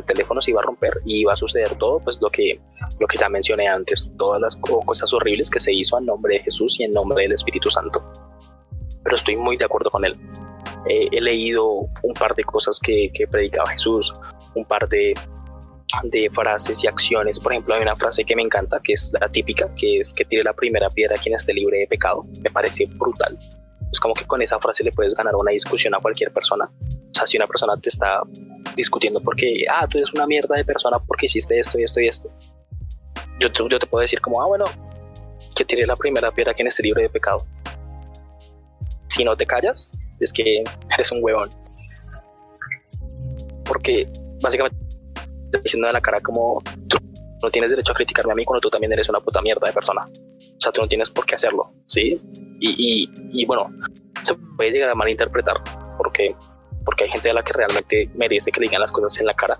Speaker 2: el teléfono se iba a romper y iba a suceder todo, pues lo que, lo que ya mencioné antes, todas las cosas horribles que se hizo en nombre de Jesús y en nombre del Espíritu Santo. Pero estoy muy de acuerdo con él. Eh, he leído un par de cosas que, que predicaba Jesús, un par de, de frases y acciones. Por ejemplo, hay una frase que me encanta, que es la típica, que es que tire la primera piedra quien esté libre de pecado. Me parece brutal. Es como que con esa frase le puedes ganar una discusión a cualquier persona. O sea, si una persona te está discutiendo porque, ah, tú eres una mierda de persona porque hiciste esto y esto y esto. Yo, yo te puedo decir como, ah, bueno, que tire la primera piedra quien esté libre de pecado. Si no te callas, es que eres un huevón. Porque básicamente diciendo en la cara como tú no tienes derecho a criticarme a mí cuando tú también eres una puta mierda de persona. O sea, tú no tienes por qué hacerlo, ¿sí? Y, y, y bueno, se puede llegar a malinterpretar porque, porque hay gente a la que realmente merece que le digan las cosas en la cara,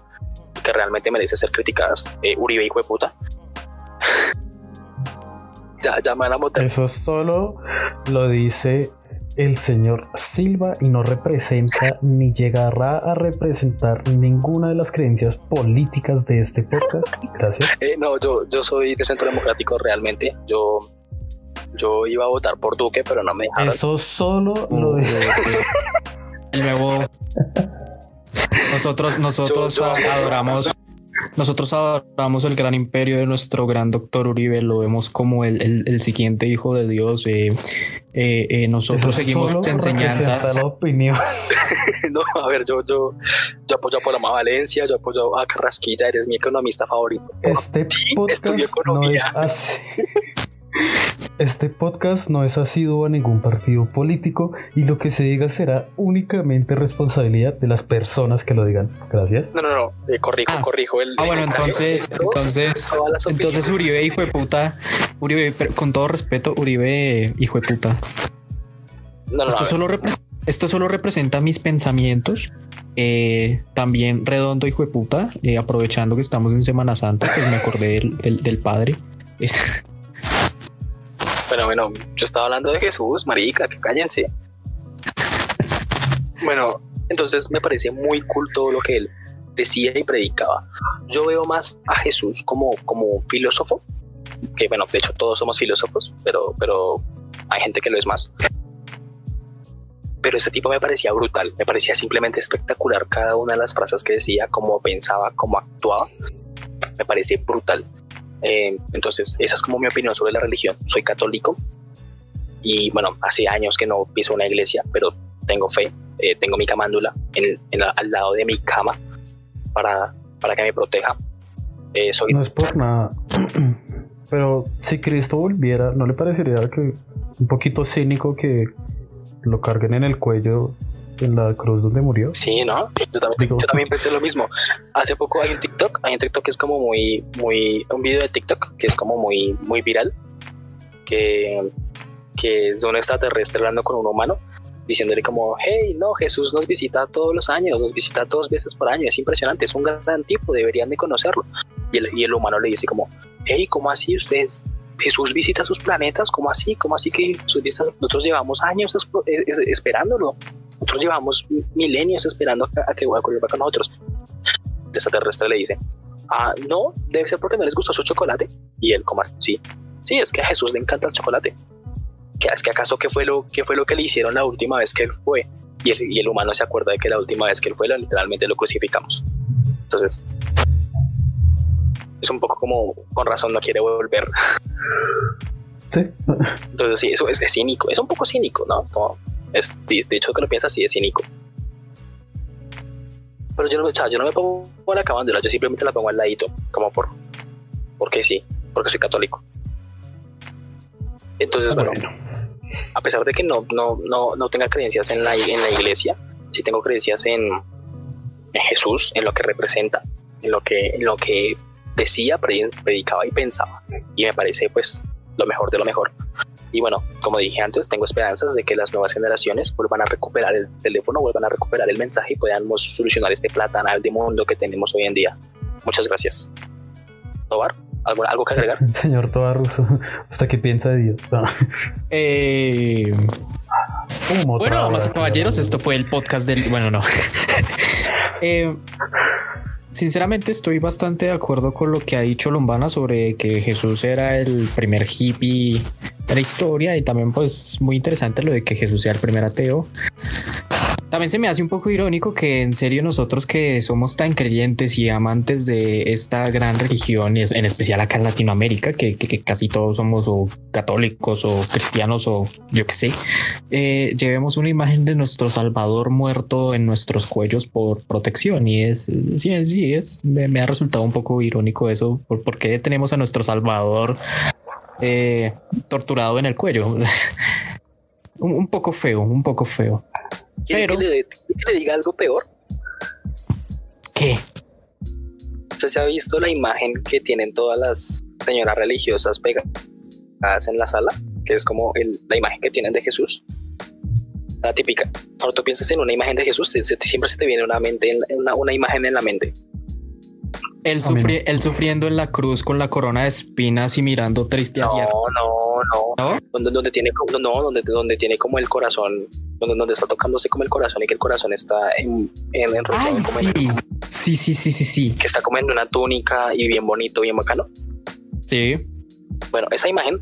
Speaker 2: que realmente merece ser criticadas. Eh, Uribe, hijo de puta. ya, ya me van a botar.
Speaker 3: Eso solo lo dice el señor Silva y no representa ni llegará a representar ninguna de las creencias políticas de este podcast. Gracias.
Speaker 2: Eh, no, yo, yo soy de Centro Democrático realmente. Yo, yo iba a votar por Duque, pero no me dejaron.
Speaker 3: Eso solo lo dice.
Speaker 1: El nuevo. Nosotros, nosotros
Speaker 2: Yo- yo-
Speaker 1: adoramos. Nosotros adoramos el gran imperio de nuestro gran doctor Uribe, lo vemos como el, el- el siguiente hijo de Dios. eh, eh, eh, nosotros
Speaker 3: Eso
Speaker 1: seguimos enseñanzas.
Speaker 3: representa la opinión.
Speaker 2: no, a ver, yo, yo, yo apoyo a Paloma Valencia, yo apoyo a Carrasquilla, eres mi economista favorito.
Speaker 3: Este podcast
Speaker 2: estudio
Speaker 3: no es
Speaker 2: economía.
Speaker 3: así. Este podcast no es asiduo a ningún partido político y lo que se diga será únicamente responsabilidad de las personas que lo digan. Gracias.
Speaker 2: No, no, no, eh, corrijo,
Speaker 1: Ah.
Speaker 2: corrijo el.
Speaker 1: Ah, bueno,
Speaker 2: el
Speaker 1: entonces,
Speaker 2: Esto-
Speaker 1: entonces, entonces Uribe, hijo de puta, Uribe, pero con todo respeto, Uribe, hijo de puta.
Speaker 2: No, no,
Speaker 1: Esto solo, esto solo representa mis pensamientos. Eh, también redondo, hijo de puta, eh, aprovechando que estamos en Semana Santa, pues me acordé del, del- del padre. Es-
Speaker 2: Bueno, bueno, yo estaba hablando de Jesús, marica, que cállense. Bueno, entonces me parece muy cool todo lo que él decía y predicaba. Yo veo más a Jesús como, como un filósofo, que bueno, de hecho todos somos filósofos, pero, pero hay gente que lo es más. Pero ese tipo me parecía brutal, me parecía simplemente espectacular cada una de las frases que decía, cómo pensaba, cómo actuaba. Me parece brutal. Eh, entonces, esa es como mi opinión sobre la religión. Soy católico y bueno, hace años que no piso una iglesia, pero tengo fe, eh, tengo mi camándula en, en al lado de mi cama para, para que me proteja. Eh, soy
Speaker 3: No es por nada. Pero si Cristo volviera, ¿no le parecería que un poquito cínico que lo carguen en el cuello en la cruz donde murió?
Speaker 2: Sí, ¿no? Yo también,
Speaker 3: Digo-
Speaker 2: yo también pensé lo mismo. Hace poco hay un TikTok, hay un TikTok que es como muy, muy, un video de TikTok que es como muy, muy viral, que, que es de un extraterrestre hablando con un humano, diciéndole como, hey, no, Jesús nos visita todos los años, nos visita dos veces por año, es impresionante, es un gran tipo, deberían de conocerlo. Y el, y el humano le dice como, hey, ¿cómo así ustedes? Jesús visita sus planetas, ¿cómo así? ¿Cómo así que sus vistas? Nosotros llevamos años es- esperándolo. Nosotros llevamos milenios esperando a, que vuelva con nosotros. El extraterrestre le dice, ah, no, debe ser porque no les gustó su chocolate. Y él, como así? Sí, es que a Jesús le encanta el chocolate. ¿Qué, es que acaso qué fue, lo, qué fue lo que le hicieron la última vez que él fue? Y el, y el humano se acuerda de que la última vez que él fue, literalmente lo crucificamos. Entonces, es un poco como, con razón no quiere volver.
Speaker 3: Sí.
Speaker 2: Entonces, sí, eso es, es cínico, es un poco cínico, ¿no? Como es, de hecho, que lo piensas, sí, es cínico. Pero yo no, o sea, yo no me pongo la camándula, yo simplemente la pongo al ladito, como por, porque sí, porque soy católico. Entonces, bueno,
Speaker 3: Bueno,
Speaker 2: a pesar de que no, no, no, no tenga creencias en la, en la iglesia, sí tengo creencias en, en Jesús, en lo que representa, en lo que, en lo que decía, pre- predicaba y pensaba. Y me parece pues lo mejor de lo mejor. Y bueno, como dije antes, tengo esperanzas de que las nuevas generaciones vuelvan a recuperar el teléfono, vuelvan a recuperar el mensaje y podamos solucionar este platanal de mundo que tenemos hoy en día. Muchas gracias. Tobar, ¿algo, algo que agregar?
Speaker 3: señor Tobarruso, ¿usted qué piensa de Dios? No.
Speaker 1: Eh, bueno, damas y caballeros, esto fue el podcast del. Bueno, no. Eh, sinceramente, estoy bastante de acuerdo con lo que ha dicho Lombana sobre que Jesús era el primer hippie de la historia y también, pues, muy interesante lo de que Jesús sea el primer ateo. También se me hace un poco irónico que en serio nosotros que somos tan creyentes y amantes de esta gran religión, y es- en especial acá en Latinoamérica, que, casi todos somos o católicos o cristianos o yo qué sé, eh, llevemos una imagen de nuestro Salvador muerto en nuestros cuellos por protección y es, sí, sí, es, me, ha resultado un poco irónico eso, por, ¿por qué tenemos a nuestro Salvador eh, torturado en el cuello? un poco feo, un poco feo.
Speaker 2: ¿Quiere
Speaker 1: Pero-
Speaker 2: que, le, que le diga algo peor?
Speaker 1: ¿Qué?
Speaker 2: ¿Usted se ha visto la imagen que tienen todas las señoras religiosas pegadas en la sala? Que es como el- la imagen que tienen de Jesús. La típica. Cuando tú piensas en una imagen de Jesús, siempre se te viene una, mente, una, una imagen en la mente.
Speaker 1: Él, sufriendo en la cruz con la corona de espinas y mirando triste
Speaker 2: hacia. No, no, no. Donde, donde, tiene, no donde, donde tiene como el corazón, donde, donde está tocándose como el corazón y que el corazón está en, en, en
Speaker 1: Ay, sí. sí, sí, sí, sí, sí.
Speaker 2: Que está como en una túnica y bien bonito, bien bacano.
Speaker 1: Sí.
Speaker 2: Bueno, esa imagen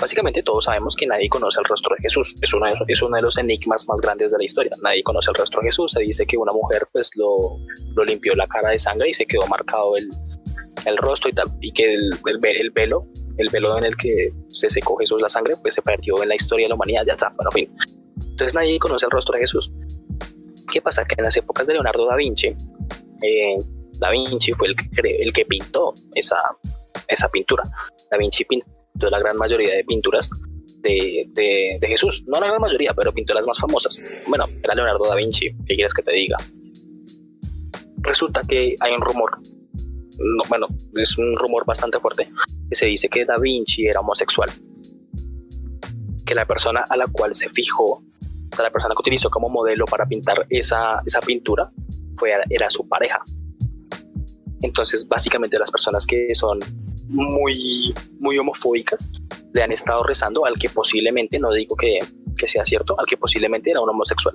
Speaker 2: Básicamente todos sabemos que nadie conoce el rostro de Jesús. Es, una, es uno de los enigmas más grandes de la historia. Nadie conoce el rostro de Jesús. Se dice que una mujer pues lo, lo limpió la cara de sangre y se quedó marcado el, el rostro y tal. Y que el, el, velo, el velo en el que se secó Jesús la sangre, pues se perdió en la historia de la humanidad. Ya está, bueno, fin. Entonces nadie conoce el rostro de Jesús. ¿Qué pasa? Que en las épocas de Leonardo da Vinci, eh, da Vinci fue el que, el que pintó esa, esa pintura. Da Vinci pintó de la gran mayoría de pinturas de, de, Jesús. No la gran mayoría, pero pinturas más famosas. Bueno, era Leonardo da Vinci, ¿qué quieres que te diga? Resulta que hay un rumor, bueno, es un rumor bastante fuerte, que se dice que da Vinci era homosexual. Que la persona a la cual se fijó, o sea, la persona que utilizó como modelo para pintar esa, esa pintura, fue, era su pareja. Entonces, básicamente las personas que son muy, muy homofóbicas le han estado rezando al que posiblemente, no digo que, que sea cierto, al que posiblemente era un homosexual.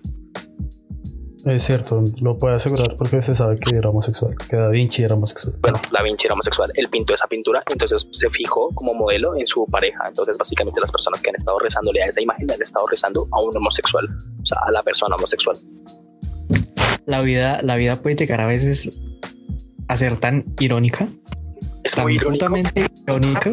Speaker 3: Es cierto, lo puede asegurar porque se sabe que era homosexual, que Da Vinci era homosexual.
Speaker 2: Bueno, Da Vinci era homosexual, él pintó esa pintura, entonces se fijó como modelo en su pareja. Entonces, básicamente, las personas que han estado rezándole a esa imagen han estado rezando a un homosexual, o sea, a la persona homosexual.
Speaker 1: La vida, la vida puede llegar a veces a ser tan irónica
Speaker 2: es muy irónico.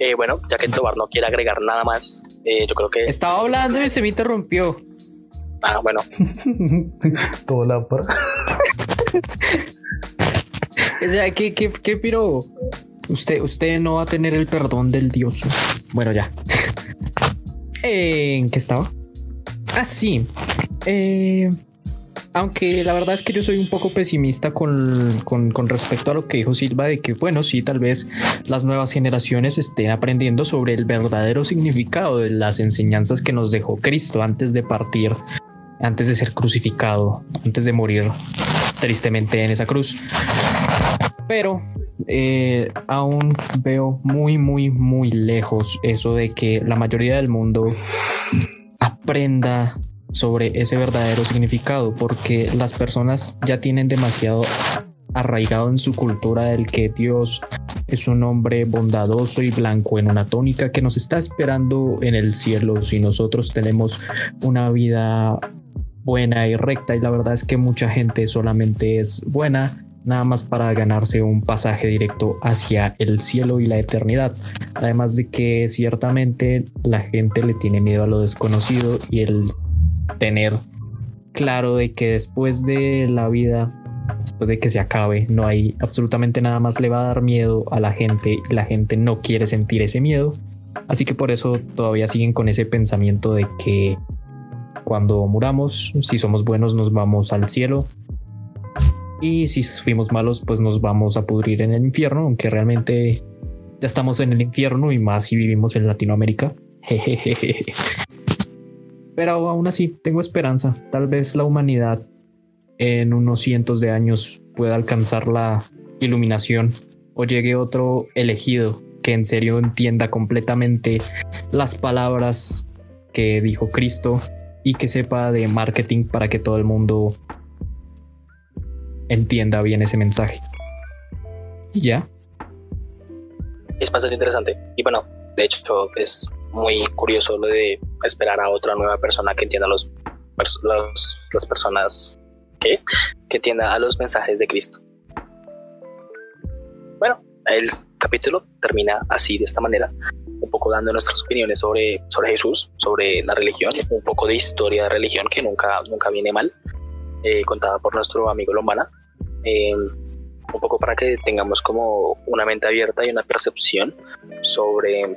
Speaker 2: Eh, bueno, ya que Tobar no quiere agregar nada más, eh, yo creo que.
Speaker 1: Estaba hablando y se me interrumpió.
Speaker 2: Ah, bueno.
Speaker 3: Todo la
Speaker 1: o sea, ¿qué, qué, qué piro? Usted, usted no va a tener el perdón del Dios. Bueno, ya. ¿En qué estaba? Ah, sí. Eh, aunque la verdad es que yo soy un poco pesimista con, con, respecto a lo que dijo Silva de que, bueno, sí, tal vez las nuevas generaciones estén aprendiendo sobre el verdadero significado de las enseñanzas que nos dejó Cristo antes de partir, antes de ser crucificado, antes de morir tristemente en esa cruz. Pero eh, aún veo muy, muy, muy lejos eso de que la mayoría del mundo aprenda sobre ese verdadero significado, porque las personas ya tienen demasiado arraigado en su cultura el que Dios es un hombre bondadoso y blanco en una tónica que nos está esperando en el cielo si nosotros tenemos una vida buena y recta y la verdad es que mucha gente solamente es buena nada más para ganarse un pasaje directo hacia el cielo y la eternidad. Además de que ciertamente la gente le tiene miedo a lo desconocido y el tener claro de que después de la vida, después de que se acabe, no hay absolutamente nada más le va a dar miedo a la gente la gente no quiere sentir ese miedo. Así que por eso todavía siguen con ese pensamiento de que cuando muramos, si somos buenos nos vamos al cielo y si fuimos malos pues nos vamos a pudrir en el infierno, aunque realmente ya estamos en el infierno y más si vivimos en Latinoamérica. Pero aún así, tengo esperanza. Tal vez la humanidad en unos cientos de años pueda alcanzar la iluminación o llegue otro elegido que en serio entienda completamente las palabras que dijo Cristo y que sepa de marketing para que todo el mundo entienda bien ese mensaje. Y ya.
Speaker 2: Es bastante interesante. Y bueno, de hecho, es muy curioso lo de esperar a otra nueva persona que entienda los, las personas que, que entienda a los mensajes de Cristo. Bueno, el capítulo termina así, de esta manera, un poco dando nuestras opiniones sobre, sobre Jesús, sobre la religión, un poco de historia de religión que nunca, nunca viene mal, eh, contada por nuestro amigo Lombana. Eh, un poco para que tengamos como una mente abierta y una percepción sobre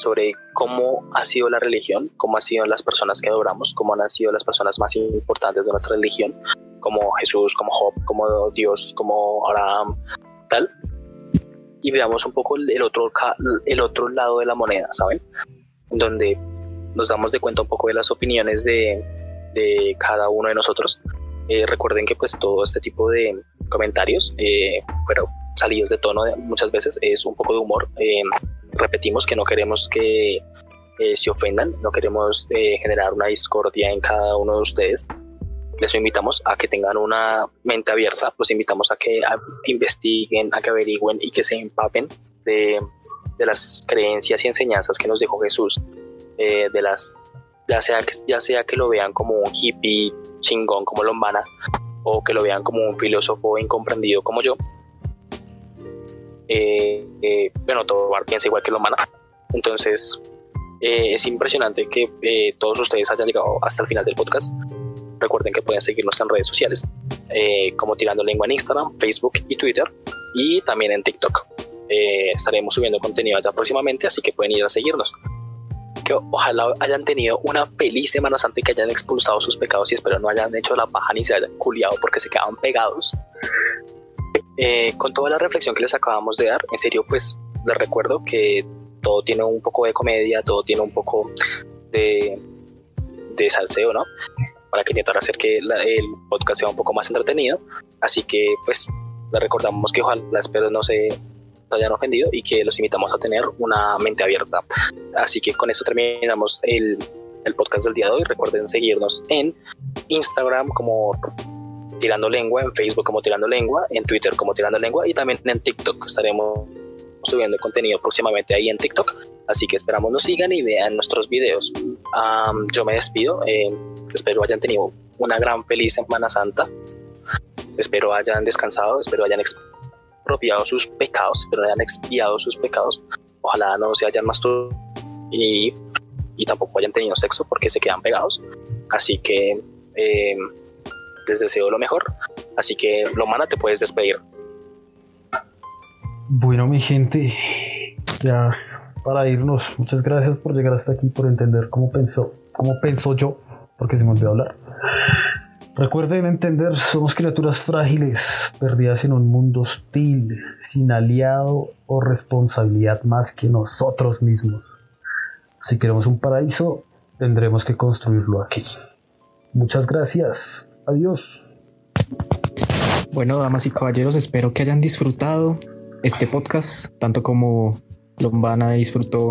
Speaker 2: sobre cómo ha sido la religión, cómo han sido las personas que adoramos, cómo han sido las personas más importantes de nuestra religión, como Jesús, como Job, como Dios, como Abraham, tal. Y veamos un poco el otro, el otro lado de la moneda, ¿saben? donde nos damos de cuenta un poco de las opiniones de, de cada uno de nosotros. Eh, recuerden que pues todo este tipo de comentarios, eh, pero salidos de tono muchas veces es un poco de humor. Eh, repetimos que no queremos que se ofendan, no queremos generar una discordia en cada uno de ustedes. Les invitamos a que tengan una mente abierta, los invitamos a que investiguen, a que averigüen y que se empapen de, de las creencias y enseñanzas que nos dejó Jesús, de las ya sea que, ya sea que lo vean como un hippie chingón como Lombana o que lo vean como un filósofo incomprendido como yo. Eh, eh, bueno, todo piensa igual que Lombana. Entonces, eh, es impresionante que todos ustedes hayan llegado hasta el final del podcast. Recuerden que pueden seguirnos en redes sociales, como Tirando Lengua en Instagram, Facebook y Twitter, y también en TikTok. estaremos subiendo contenido allá próximamente, así que pueden ir a seguirnos ojalá hayan tenido una feliz Semana Santa y que hayan expulsado sus pecados y espero no hayan hecho la paja ni se hayan culiado porque se quedaban pegados. Eh, con toda la reflexión que les acabamos de dar, en serio, pues les recuerdo que todo tiene un poco de comedia, todo tiene un poco de, de salseo, ¿no? Para que intentar hacer que el podcast sea un poco más entretenido. Así que, pues, les recordamos que ojalá, espero no se hayan ofendido y que los invitamos a tener una mente abierta. Así que con eso terminamos el, el podcast del día de hoy. Recuerden seguirnos en Instagram como Tirando Lengua, en Facebook como Tirando Lengua, en Twitter como Tirando Lengua y también en TikTok. Estaremos subiendo contenido próximamente ahí en TikTok. Así que esperamos nos sigan y vean nuestros videos. yo me despido. Eh, espero hayan tenido una gran feliz Semana Santa. Espero hayan descansado, espero hayan expropiado sus pecados, pero hayan expiado sus pecados. Ojalá no se hayan masturbado y, y tampoco hayan tenido sexo porque se quedan pegados. Así que eh, les deseo lo mejor. Así que, Lomana, te puedes despedir.
Speaker 3: Bueno, mi gente, ya para irnos, muchas gracias por llegar hasta aquí, por entender cómo pensó, cómo pensó yo, porque se me olvidó hablar. Recuerden entender, somos criaturas frágiles, perdidas en un mundo hostil, sin aliado o responsabilidad más que nosotros mismos. Si queremos un paraíso, tendremos que construirlo aquí. Muchas gracias. Adiós.
Speaker 1: Bueno, damas y caballeros, espero que hayan disfrutado este podcast, tanto como Lombana disfrutó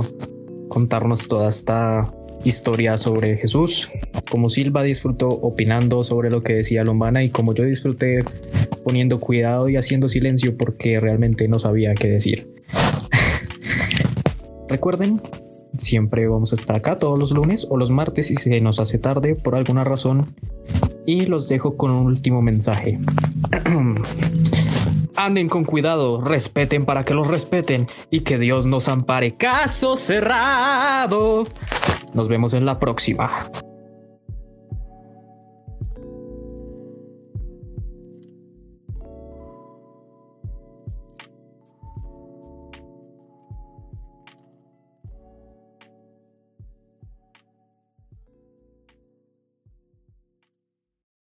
Speaker 1: contarnos toda esta historia sobre Jesús, como Silva disfrutó opinando sobre lo que decía Lombana y como yo disfruté poniendo cuidado y haciendo silencio porque realmente no sabía qué decir. Recuerden, siempre vamos a estar acá todos los lunes o los martes y se nos hace tarde por alguna razón. Y los dejo con un último mensaje. Anden con cuidado, respeten para que los respeten y que Dios nos ampare. Caso cerrado. Nos vemos en la próxima.